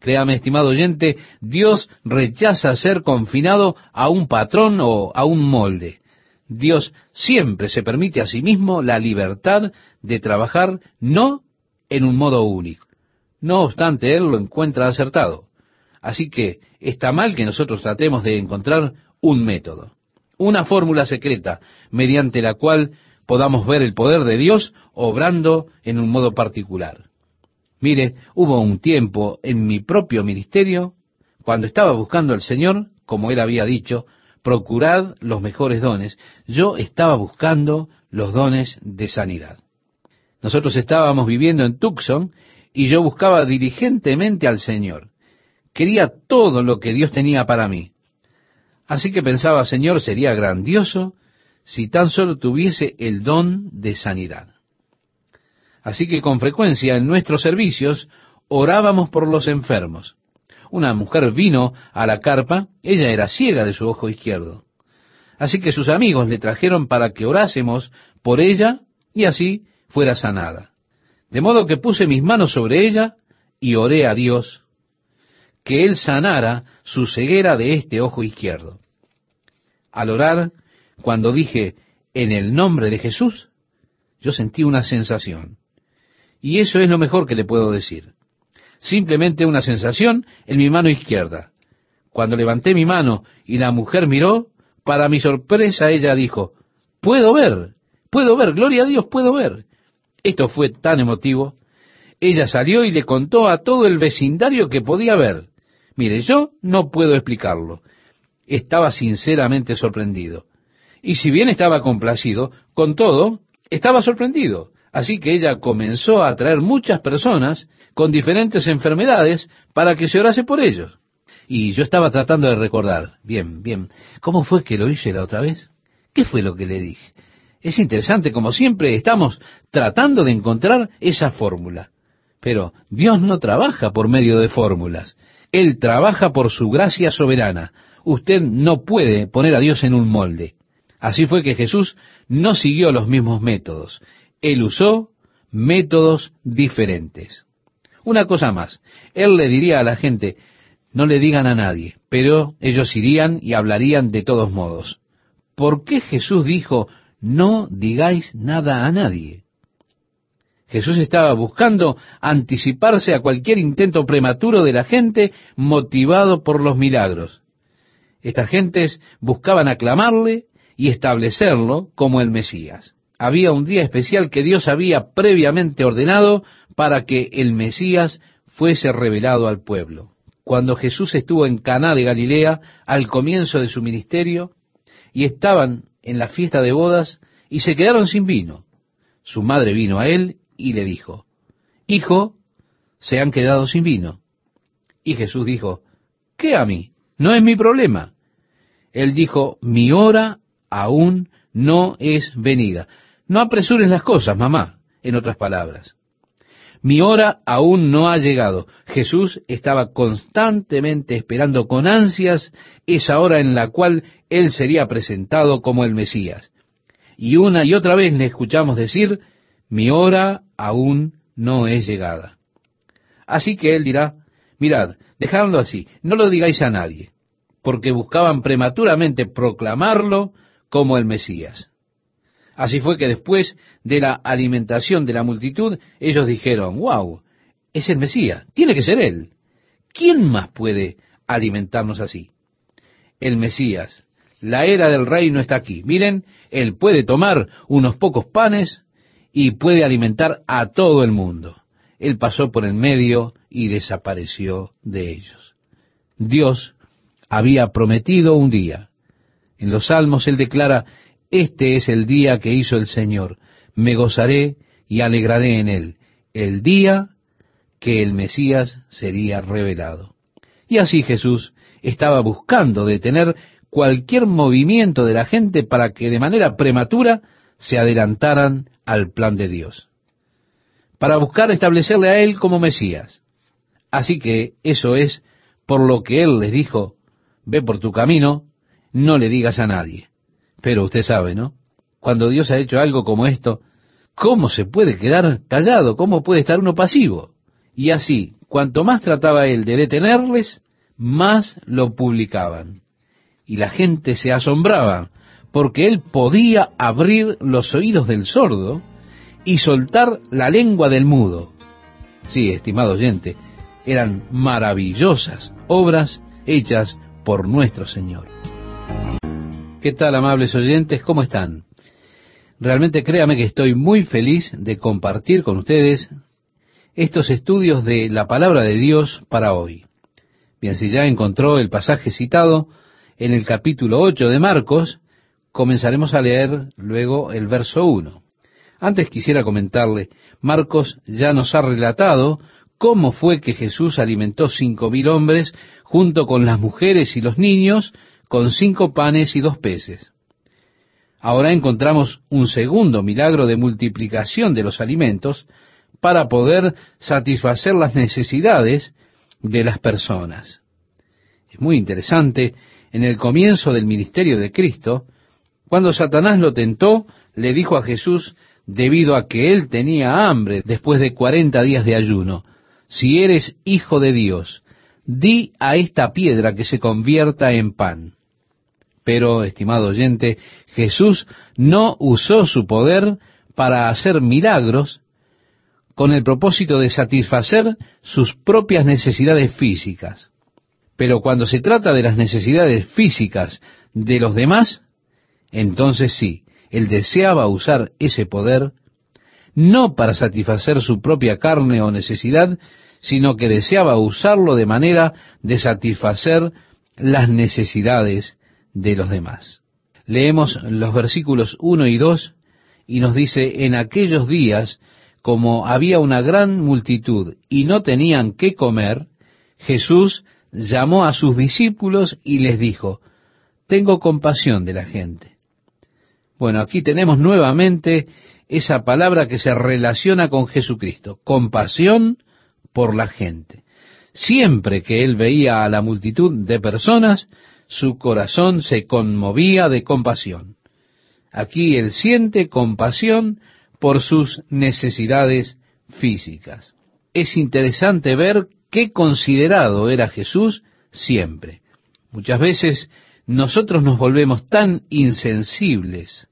Créame, estimado oyente, Dios rechaza ser confinado a un patrón o a un molde. Dios siempre se permite a sí mismo la libertad de trabajar no en un modo único. No obstante, Él lo encuentra acertado. Así que está mal que nosotros tratemos de encontrar un método, una fórmula secreta mediante la cual podamos ver el poder de Dios obrando en un modo particular. Mire, hubo un tiempo en mi propio ministerio, cuando estaba buscando al Señor, como Él había dicho, procurad los mejores dones, yo estaba buscando los dones de sanidad. Nosotros estábamos viviendo en Tucson y yo buscaba diligentemente al Señor. Quería todo lo que Dios tenía para mí. Así que pensaba, Señor, sería grandioso si tan solo tuviese el don de sanidad. Así que con frecuencia en nuestros servicios orábamos por los enfermos. Una mujer vino a la carpa, ella era ciega de su ojo izquierdo. Así que sus amigos le trajeron para que orásemos por ella y así fuera sanada. De modo que puse mis manos sobre ella y oré a Dios que Él sanara su ceguera de este ojo izquierdo. Al orar, cuando dije, en el nombre de Jesús, yo sentí una sensación. Y eso es lo mejor que le puedo decir. Simplemente una sensación en mi mano izquierda. Cuando levanté mi mano y la mujer miró, para mi sorpresa ella dijo, puedo ver, puedo ver, gloria a Dios, puedo ver. Esto fue tan emotivo. Ella salió y le contó a todo el vecindario que podía ver. Mire, yo no puedo explicarlo. Estaba sinceramente sorprendido. Y si bien estaba complacido, con todo, estaba sorprendido. Así que ella comenzó a atraer muchas personas con diferentes enfermedades para que se orase por ellos. Y yo estaba tratando de recordar, bien, bien, ¿cómo fue que lo hice la otra vez? ¿Qué fue lo que le dije? Es interesante, como siempre estamos tratando de encontrar esa fórmula. Pero Dios no trabaja por medio de fórmulas. Él trabaja por su gracia soberana. Usted no puede poner a Dios en un molde. Así fue que Jesús no siguió los mismos métodos. Él usó métodos diferentes. Una cosa más, Él le diría a la gente, no le digan a nadie, pero ellos irían y hablarían de todos modos. ¿Por qué Jesús dijo, no digáis nada a nadie? Jesús estaba buscando anticiparse a cualquier intento prematuro de la gente motivado por los milagros. Estas gentes buscaban aclamarle y establecerlo como el Mesías. Había un día especial que Dios había previamente ordenado para que el Mesías fuese revelado al pueblo. Cuando Jesús estuvo en Caná de Galilea al comienzo de su ministerio y estaban en la fiesta de bodas y se quedaron sin vino. Su madre vino a él y le dijo, Hijo, se han quedado sin vino. Y Jesús dijo, ¿qué a mí? No es mi problema. Él dijo, mi hora aún no es venida. No apresures las cosas, mamá, en otras palabras. Mi hora aún no ha llegado. Jesús estaba constantemente esperando con ansias esa hora en la cual Él sería presentado como el Mesías. Y una y otra vez le escuchamos decir, mi hora aún no es llegada. Así que él dirá, mirad, dejadlo así, no lo digáis a nadie, porque buscaban prematuramente proclamarlo como el Mesías. Así fue que después de la alimentación de la multitud, ellos dijeron, wow, es el Mesías, tiene que ser él. ¿Quién más puede alimentarnos así? El Mesías. La era del reino está aquí. Miren, él puede tomar unos pocos panes, y puede alimentar a todo el mundo. Él pasó por el medio y desapareció de ellos. Dios había prometido un día. En los Salmos él declara, este es el día que hizo el Señor, me gozaré y alegraré en él, el día que el Mesías sería revelado. Y así Jesús estaba buscando detener cualquier movimiento de la gente para que de manera prematura se adelantaran al plan de Dios, para buscar establecerle a Él como Mesías. Así que eso es por lo que Él les dijo, ve por tu camino, no le digas a nadie. Pero usted sabe, ¿no? Cuando Dios ha hecho algo como esto, ¿cómo se puede quedar callado? ¿Cómo puede estar uno pasivo? Y así, cuanto más trataba Él de detenerles, más lo publicaban. Y la gente se asombraba porque él podía abrir los oídos del sordo y soltar la lengua del mudo. Sí, estimado oyente, eran maravillosas obras hechas por nuestro Señor. ¿Qué tal, amables oyentes? ¿Cómo están? Realmente créame que estoy muy feliz de compartir con ustedes estos estudios de la palabra de Dios para hoy. Bien, si ya encontró el pasaje citado en el capítulo 8 de Marcos, comenzaremos a leer luego el verso 1. Antes quisiera comentarle, Marcos ya nos ha relatado cómo fue que Jesús alimentó cinco mil hombres junto con las mujeres y los niños con cinco panes y dos peces. Ahora encontramos un segundo milagro de multiplicación de los alimentos para poder satisfacer las necesidades de las personas. Es muy interesante, en el comienzo del ministerio de Cristo, cuando Satanás lo tentó, le dijo a Jesús, debido a que él tenía hambre después de cuarenta días de ayuno, si eres hijo de Dios, di a esta piedra que se convierta en pan. Pero, estimado oyente, Jesús no usó su poder para hacer milagros con el propósito de satisfacer sus propias necesidades físicas. Pero cuando se trata de las necesidades físicas de los demás, entonces sí, él deseaba usar ese poder no para satisfacer su propia carne o necesidad, sino que deseaba usarlo de manera de satisfacer las necesidades de los demás. Leemos los versículos 1 y 2 y nos dice, en aquellos días, como había una gran multitud y no tenían qué comer, Jesús llamó a sus discípulos y les dijo, tengo compasión de la gente. Bueno, aquí tenemos nuevamente esa palabra que se relaciona con Jesucristo, compasión por la gente. Siempre que él veía a la multitud de personas, su corazón se conmovía de compasión. Aquí él siente compasión por sus necesidades físicas. Es interesante ver qué considerado era Jesús siempre. Muchas veces nosotros nos volvemos tan insensibles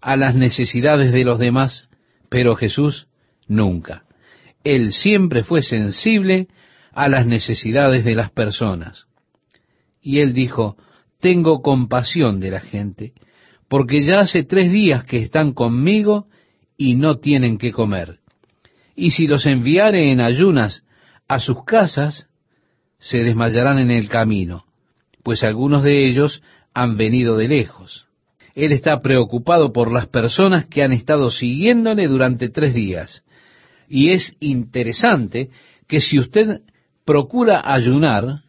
a las necesidades de los demás, pero Jesús nunca. Él siempre fue sensible a las necesidades de las personas. Y él dijo, tengo compasión de la gente, porque ya hace tres días que están conmigo y no tienen que comer. Y si los enviare en ayunas a sus casas, se desmayarán en el camino, pues algunos de ellos han venido de lejos. Él está preocupado por las personas que han estado siguiéndole durante tres días. Y es interesante que si usted procura ayunar,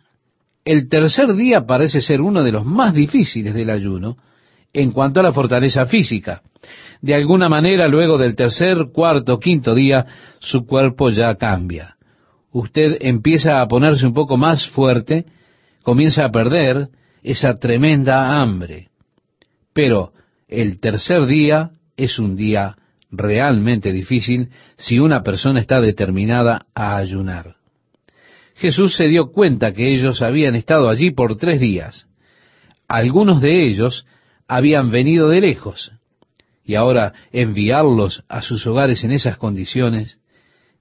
el tercer día parece ser uno de los más difíciles del ayuno en cuanto a la fortaleza física. De alguna manera, luego del tercer, cuarto, quinto día, su cuerpo ya cambia. Usted empieza a ponerse un poco más fuerte, comienza a perder esa tremenda hambre. Pero el tercer día es un día realmente difícil si una persona está determinada a ayunar. Jesús se dio cuenta que ellos habían estado allí por tres días. Algunos de ellos habían venido de lejos, y ahora enviarlos a sus hogares en esas condiciones,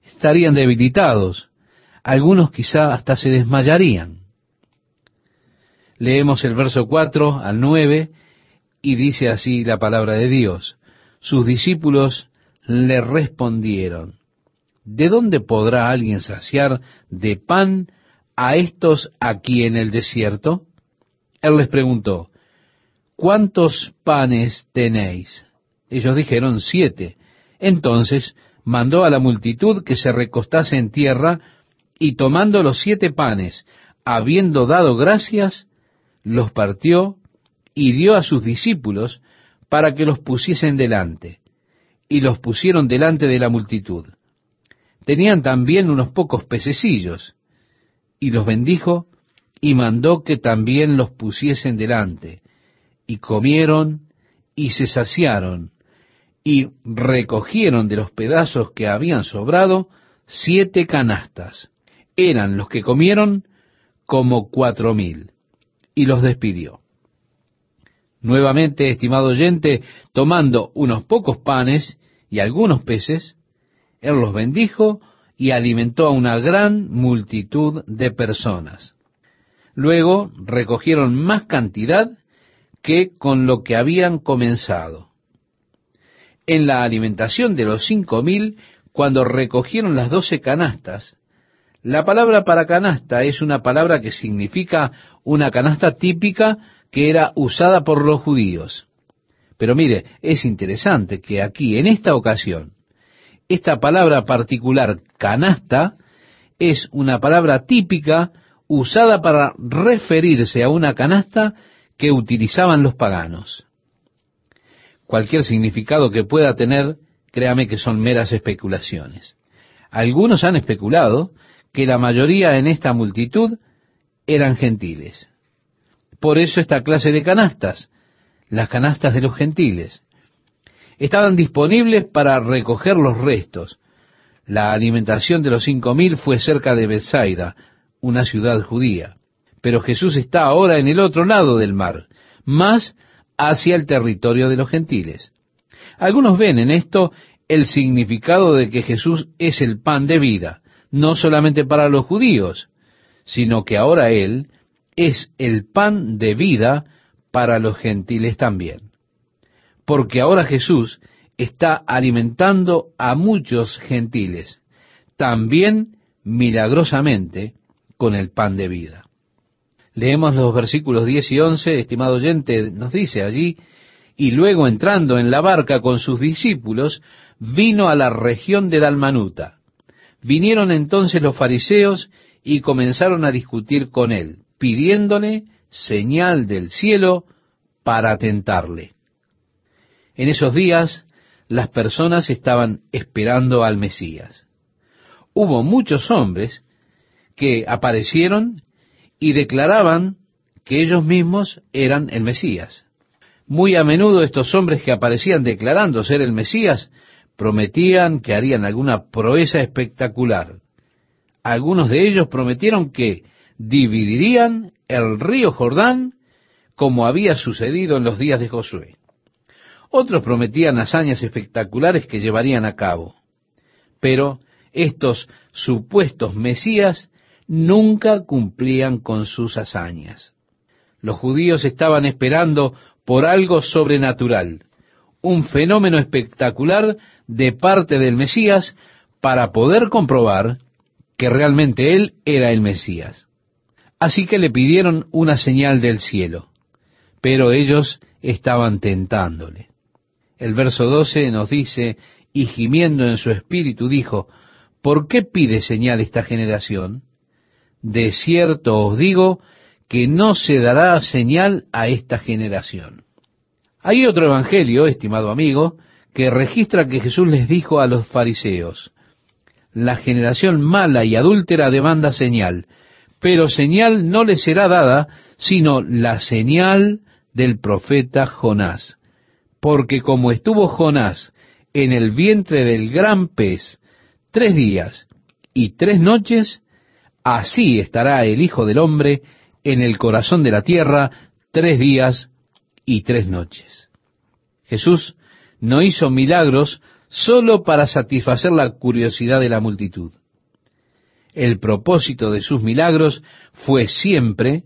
estarían debilitados, algunos quizá hasta se desmayarían. Leemos el verso 4 al 9 y dice así la palabra de Dios. Sus discípulos le respondieron, ¿de dónde podrá alguien saciar de pan a estos aquí en el desierto? Él les preguntó, ¿cuántos panes tenéis? Ellos dijeron siete. Entonces mandó a la multitud que se recostase en tierra y tomando los siete panes, habiendo dado gracias, los partió y dio a sus discípulos para que los pusiesen delante, y los pusieron delante de la multitud. Tenían también unos pocos pececillos, y los bendijo, y mandó que también los pusiesen delante, y comieron, y se saciaron, y recogieron de los pedazos que habían sobrado siete canastas. Eran los que comieron como cuatro mil, y los despidió. Nuevamente, estimado oyente, tomando unos pocos panes y algunos peces, él los bendijo y alimentó a una gran multitud de personas. Luego recogieron más cantidad que con lo que habían comenzado. En la alimentación de los cinco mil, cuando recogieron las doce canastas, la palabra para canasta es una palabra que significa una canasta típica que era usada por los judíos. Pero mire, es interesante que aquí, en esta ocasión, esta palabra particular, canasta, es una palabra típica usada para referirse a una canasta que utilizaban los paganos. Cualquier significado que pueda tener, créame que son meras especulaciones. Algunos han especulado que la mayoría en esta multitud eran gentiles. Por eso esta clase de canastas, las canastas de los gentiles, estaban disponibles para recoger los restos. La alimentación de los cinco mil fue cerca de Bethsaida, una ciudad judía. Pero Jesús está ahora en el otro lado del mar, más hacia el territorio de los gentiles. Algunos ven en esto el significado de que Jesús es el pan de vida, no solamente para los judíos, sino que ahora Él es el pan de vida para los gentiles también. Porque ahora Jesús está alimentando a muchos gentiles, también milagrosamente con el pan de vida. Leemos los versículos 10 y 11, estimado oyente, nos dice allí, y luego entrando en la barca con sus discípulos, vino a la región de Dalmanuta. Vinieron entonces los fariseos y comenzaron a discutir con él, pidiéndole señal del cielo para tentarle. En esos días las personas estaban esperando al Mesías. Hubo muchos hombres que aparecieron y declaraban que ellos mismos eran el Mesías. Muy a menudo estos hombres que aparecían declarando ser el Mesías prometían que harían alguna proeza espectacular. Algunos de ellos prometieron que dividirían el río Jordán como había sucedido en los días de Josué. Otros prometían hazañas espectaculares que llevarían a cabo. Pero estos supuestos Mesías nunca cumplían con sus hazañas. Los judíos estaban esperando por algo sobrenatural, un fenómeno espectacular de parte del Mesías para poder comprobar que realmente él era el Mesías. Así que le pidieron una señal del cielo, pero ellos estaban tentándole. El verso 12 nos dice, y gimiendo en su espíritu dijo, ¿por qué pide señal esta generación? De cierto os digo que no se dará señal a esta generación. Hay otro evangelio, estimado amigo, que registra que Jesús les dijo a los fariseos, la generación mala y adúltera demanda señal, pero señal no le será dada, sino la señal del profeta Jonás. Porque como estuvo Jonás en el vientre del gran pez tres días y tres noches, así estará el Hijo del Hombre en el corazón de la tierra tres días y tres noches. Jesús no hizo milagros sólo para satisfacer la curiosidad de la multitud. El propósito de sus milagros fue siempre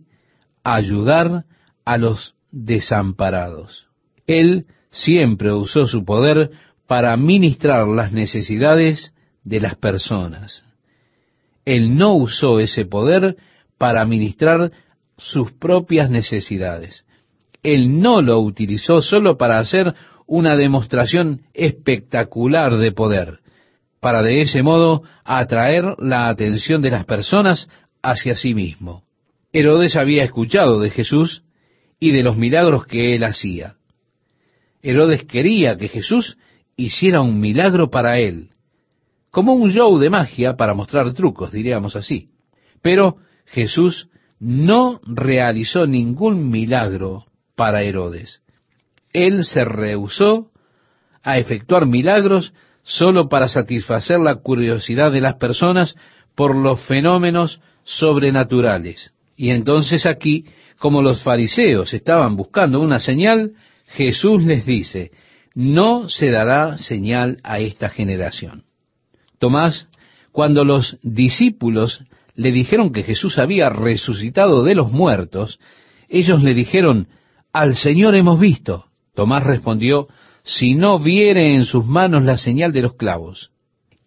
ayudar a los desamparados. Él siempre usó su poder para ministrar las necesidades de las personas. Él no usó ese poder para ministrar sus propias necesidades. Él no lo utilizó solo para hacer una demostración espectacular de poder, para de ese modo atraer la atención de las personas hacia sí mismo. Herodes había escuchado de Jesús y de los milagros que él hacía. Herodes quería que Jesús hiciera un milagro para él, como un show de magia para mostrar trucos, diríamos así. Pero Jesús no realizó ningún milagro para Herodes. Él se rehusó a efectuar milagros solo para satisfacer la curiosidad de las personas por los fenómenos sobrenaturales. Y entonces aquí, como los fariseos estaban buscando una señal, Jesús les dice, no se dará señal a esta generación. Tomás, cuando los discípulos le dijeron que Jesús había resucitado de los muertos, ellos le dijeron, al Señor hemos visto. Tomás respondió, si no viere en sus manos la señal de los clavos,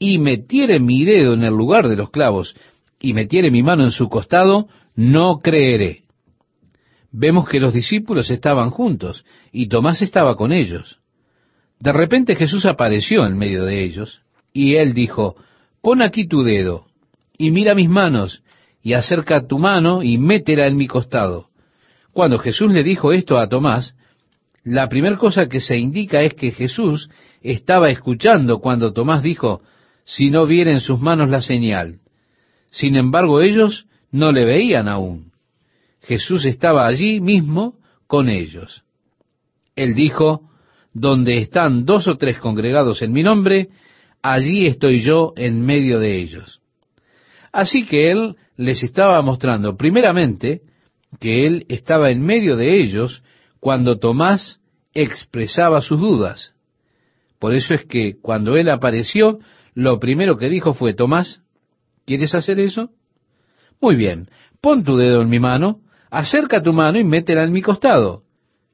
y metiere mi dedo en el lugar de los clavos, y metiere mi mano en su costado, no creeré. Vemos que los discípulos estaban juntos, y Tomás estaba con ellos. De repente Jesús apareció en medio de ellos, y él dijo, pon aquí tu dedo, y mira mis manos, y acerca tu mano, y métela en mi costado. Cuando Jesús le dijo esto a Tomás, la primera cosa que se indica es que Jesús estaba escuchando cuando Tomás dijo, si no viera en sus manos la señal. Sin embargo, ellos no le veían aún. Jesús estaba allí mismo con ellos. Él dijo, donde están dos o tres congregados en mi nombre, allí estoy yo en medio de ellos. Así que él les estaba mostrando primeramente que él estaba en medio de ellos cuando Tomás expresaba sus dudas. Por eso es que cuando él apareció, lo primero que dijo fue, Tomás, ¿quieres hacer eso? Muy bien, pon tu dedo en mi mano, acerca tu mano y métela en mi costado.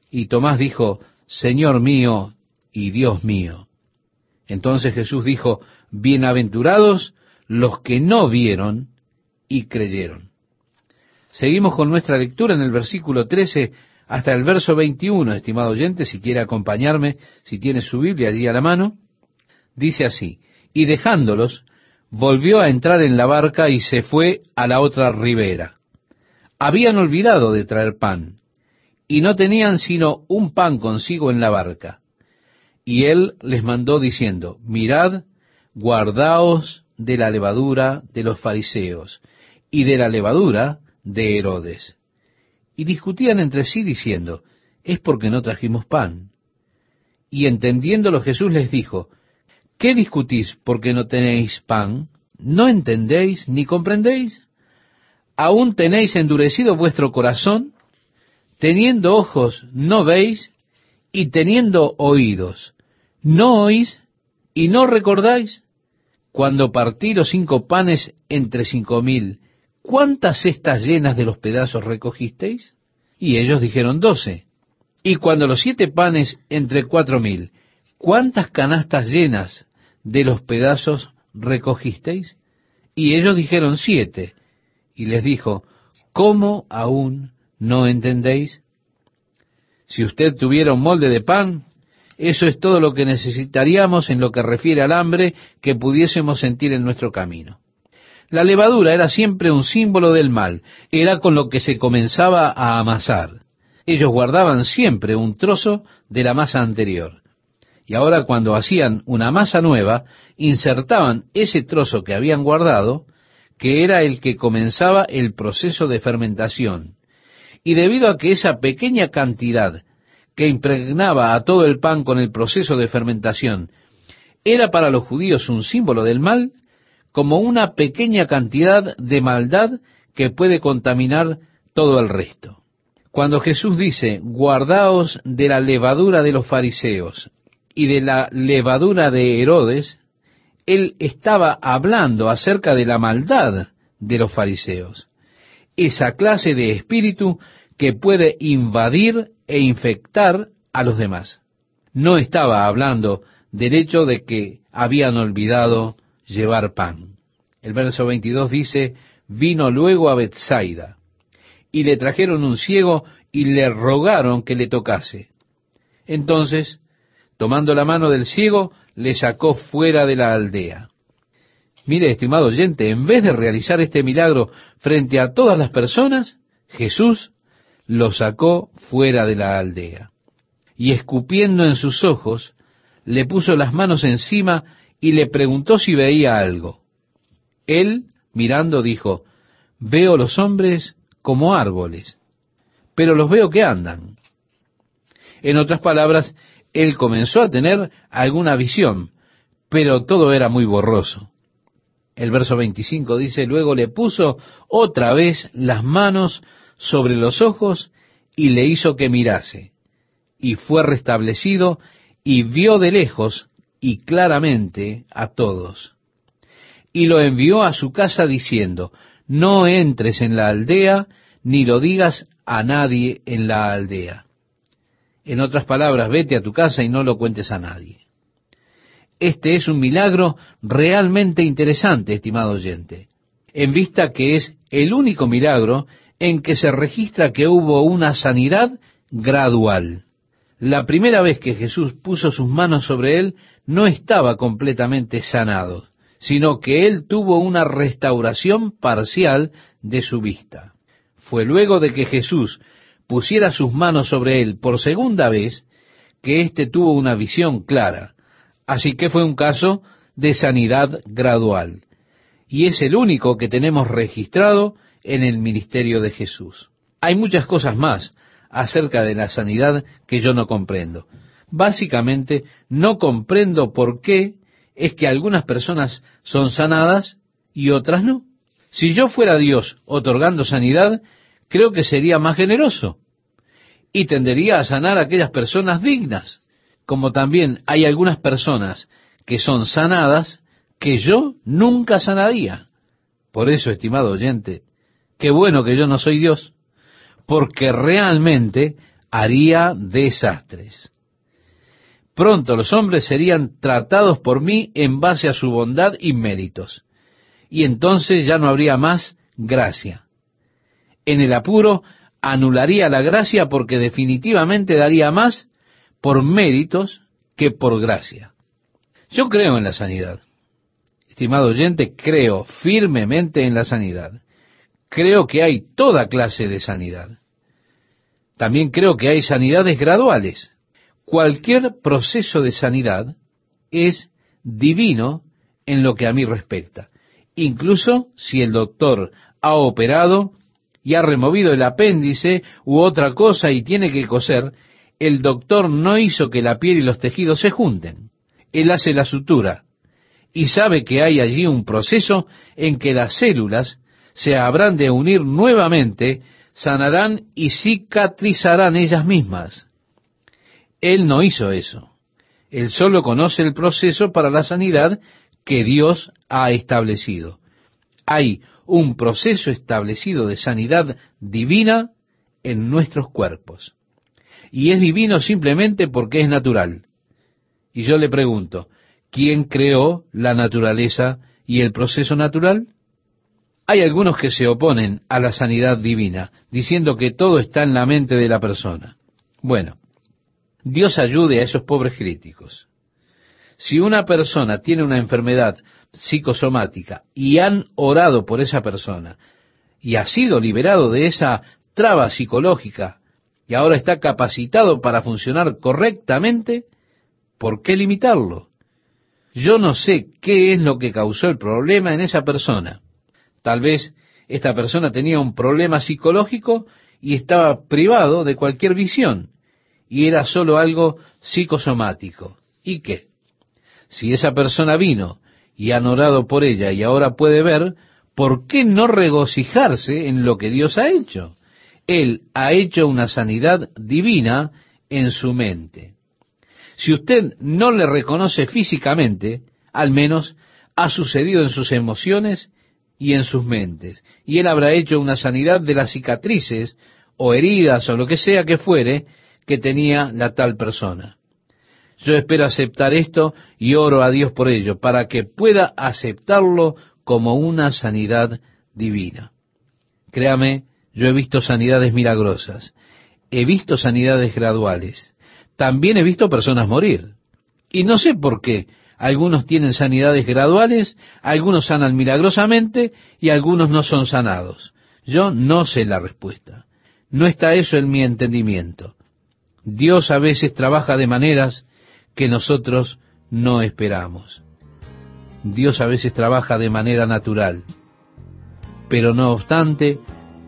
Y Tomás dijo, Señor mío y Dios mío. Entonces Jesús dijo, bienaventurados los que no vieron y creyeron. Seguimos con nuestra lectura en el versículo 13, hasta el verso 21, estimado oyente, si quiere acompañarme, si tiene su Biblia allí a la mano, dice así, y dejándolos, volvió a entrar en la barca y se fue a la otra ribera. Habían olvidado de traer pan, y no tenían sino un pan consigo en la barca. Y él les mandó diciendo, mirad, guardaos de la levadura de los fariseos y de la levadura de Herodes. Y discutían entre sí diciendo, es porque no trajimos pan. Y entendiéndolo Jesús les dijo, ¿qué discutís porque no tenéis pan? ¿No entendéis ni comprendéis? ¿Aún tenéis endurecido vuestro corazón? Teniendo ojos no veis y teniendo oídos, ¿no oís y no recordáis? Cuando partí los cinco panes entre cinco mil, ¿cuántas cestas llenas de los pedazos recogisteis? Y ellos dijeron doce. Y cuando los siete panes entre cuatro mil, ¿cuántas canastas llenas de los pedazos recogisteis? Y ellos dijeron siete. Y les dijo, ¿cómo aún no entendéis? Si usted tuviera un molde de pan, eso es todo lo que necesitaríamos en lo que refiere al hambre que pudiésemos sentir en nuestro camino. La levadura era siempre un símbolo del mal, era con lo que se comenzaba a amasar. Ellos guardaban siempre un trozo de la masa anterior. Y ahora cuando hacían una masa nueva, insertaban ese trozo que habían guardado, que era el que comenzaba el proceso de fermentación. Y debido a que esa pequeña cantidad que impregnaba a todo el pan con el proceso de fermentación era para los judíos un símbolo del mal, como una pequeña cantidad de maldad que puede contaminar todo el resto. Cuando Jesús dice, guardaos de la levadura de los fariseos y de la levadura de Herodes, él estaba hablando acerca de la maldad de los fariseos, esa clase de espíritu que puede invadir e infectar a los demás. No estaba hablando del hecho de que habían olvidado llevar pan. El verso 22 dice, vino luego a Bethsaida, y le trajeron un ciego y le rogaron que le tocase. Entonces, tomando la mano del ciego, le sacó fuera de la aldea. Mire, estimado oyente, en vez de realizar este milagro frente a todas las personas, Jesús lo sacó fuera de la aldea. Y escupiendo en sus ojos, le puso las manos encima y le preguntó si veía algo. Él, mirando, dijo, veo los hombres como árboles, pero los veo que andan. En otras palabras, él comenzó a tener alguna visión, pero todo era muy borroso. El verso 25 dice, luego le puso otra vez las manos sobre los ojos y le hizo que mirase. Y fue restablecido y vio de lejos y claramente a todos. Y lo envió a su casa diciendo, no entres en la aldea ni lo digas a nadie en la aldea. En otras palabras, vete a tu casa y no lo cuentes a nadie. Este es un milagro realmente interesante, estimado oyente, en vista que es el único milagro en que se registra que hubo una sanidad gradual. La primera vez que Jesús puso sus manos sobre él, no estaba completamente sanado, sino que él tuvo una restauración parcial de su vista. Fue luego de que Jesús pusiera sus manos sobre él por segunda vez, que éste tuvo una visión clara. Así que fue un caso de sanidad gradual. Y es el único que tenemos registrado en el ministerio de Jesús. Hay muchas cosas más acerca de la sanidad que yo no comprendo. Básicamente, no comprendo por qué es que algunas personas son sanadas y otras no. Si yo fuera Dios otorgando sanidad, creo que sería más generoso y tendería a sanar a aquellas personas dignas, como también hay algunas personas que son sanadas que yo nunca sanaría. Por eso, estimado oyente, qué bueno que yo no soy Dios, porque realmente haría desastres. Pronto los hombres serían tratados por mí en base a su bondad y méritos, y entonces ya no habría más gracia. En el apuro anularía la gracia porque definitivamente daría más por méritos que por gracia. Yo creo en la sanidad. Estimado oyente, creo firmemente en la sanidad. Creo que hay toda clase de sanidad. También creo que hay sanidades graduales. Cualquier proceso de sanidad es divino en lo que a mí respecta. Incluso si el doctor ha operado y ha removido el apéndice u otra cosa y tiene que coser, el doctor no hizo que la piel y los tejidos se junten. Él hace la sutura y sabe que hay allí un proceso en que las células se habrán de unir nuevamente, sanarán y cicatrizarán ellas mismas. Él no hizo eso. Él solo conoce el proceso para la sanidad que Dios ha establecido. Hay un proceso establecido de sanidad divina en nuestros cuerpos. Y es divino simplemente porque es natural. Y yo le pregunto, ¿quién creó la naturaleza y el proceso natural? Hay algunos que se oponen a la sanidad divina, diciendo que todo está en la mente de la persona. Bueno, Dios ayude a esos pobres críticos. Si una persona tiene una enfermedad psicosomática y han orado por esa persona y ha sido liberado de esa traba psicológica y ahora está capacitado para funcionar correctamente, ¿por qué limitarlo? Yo no sé qué es lo que causó el problema en esa persona. Tal vez esta persona tenía un problema psicológico y estaba privado de cualquier visión y era solo algo psicosomático. ¿Y qué? Si esa persona vino y han orado por ella y ahora puede ver, ¿por qué no regocijarse en lo que Dios ha hecho? Él ha hecho una sanidad divina en su mente. Si usted no le reconoce físicamente, al menos ha sucedido en sus emociones y en sus mentes. Y Él habrá hecho una sanidad de las cicatrices o heridas o lo que sea que fuere que tenía la tal persona. Yo espero aceptar esto y oro a Dios por ello, para que pueda aceptarlo como una sanidad divina. Créame, yo he visto sanidades milagrosas, he visto sanidades graduales, también he visto personas morir. Y no sé por qué algunos tienen sanidades graduales, algunos sanan milagrosamente y algunos no son sanados. Yo no sé la respuesta. No está eso en mi entendimiento. Dios a veces trabaja de maneras que nosotros no esperamos. Dios a veces trabaja de manera natural, pero no obstante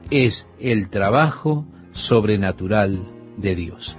es el trabajo sobrenatural de Dios.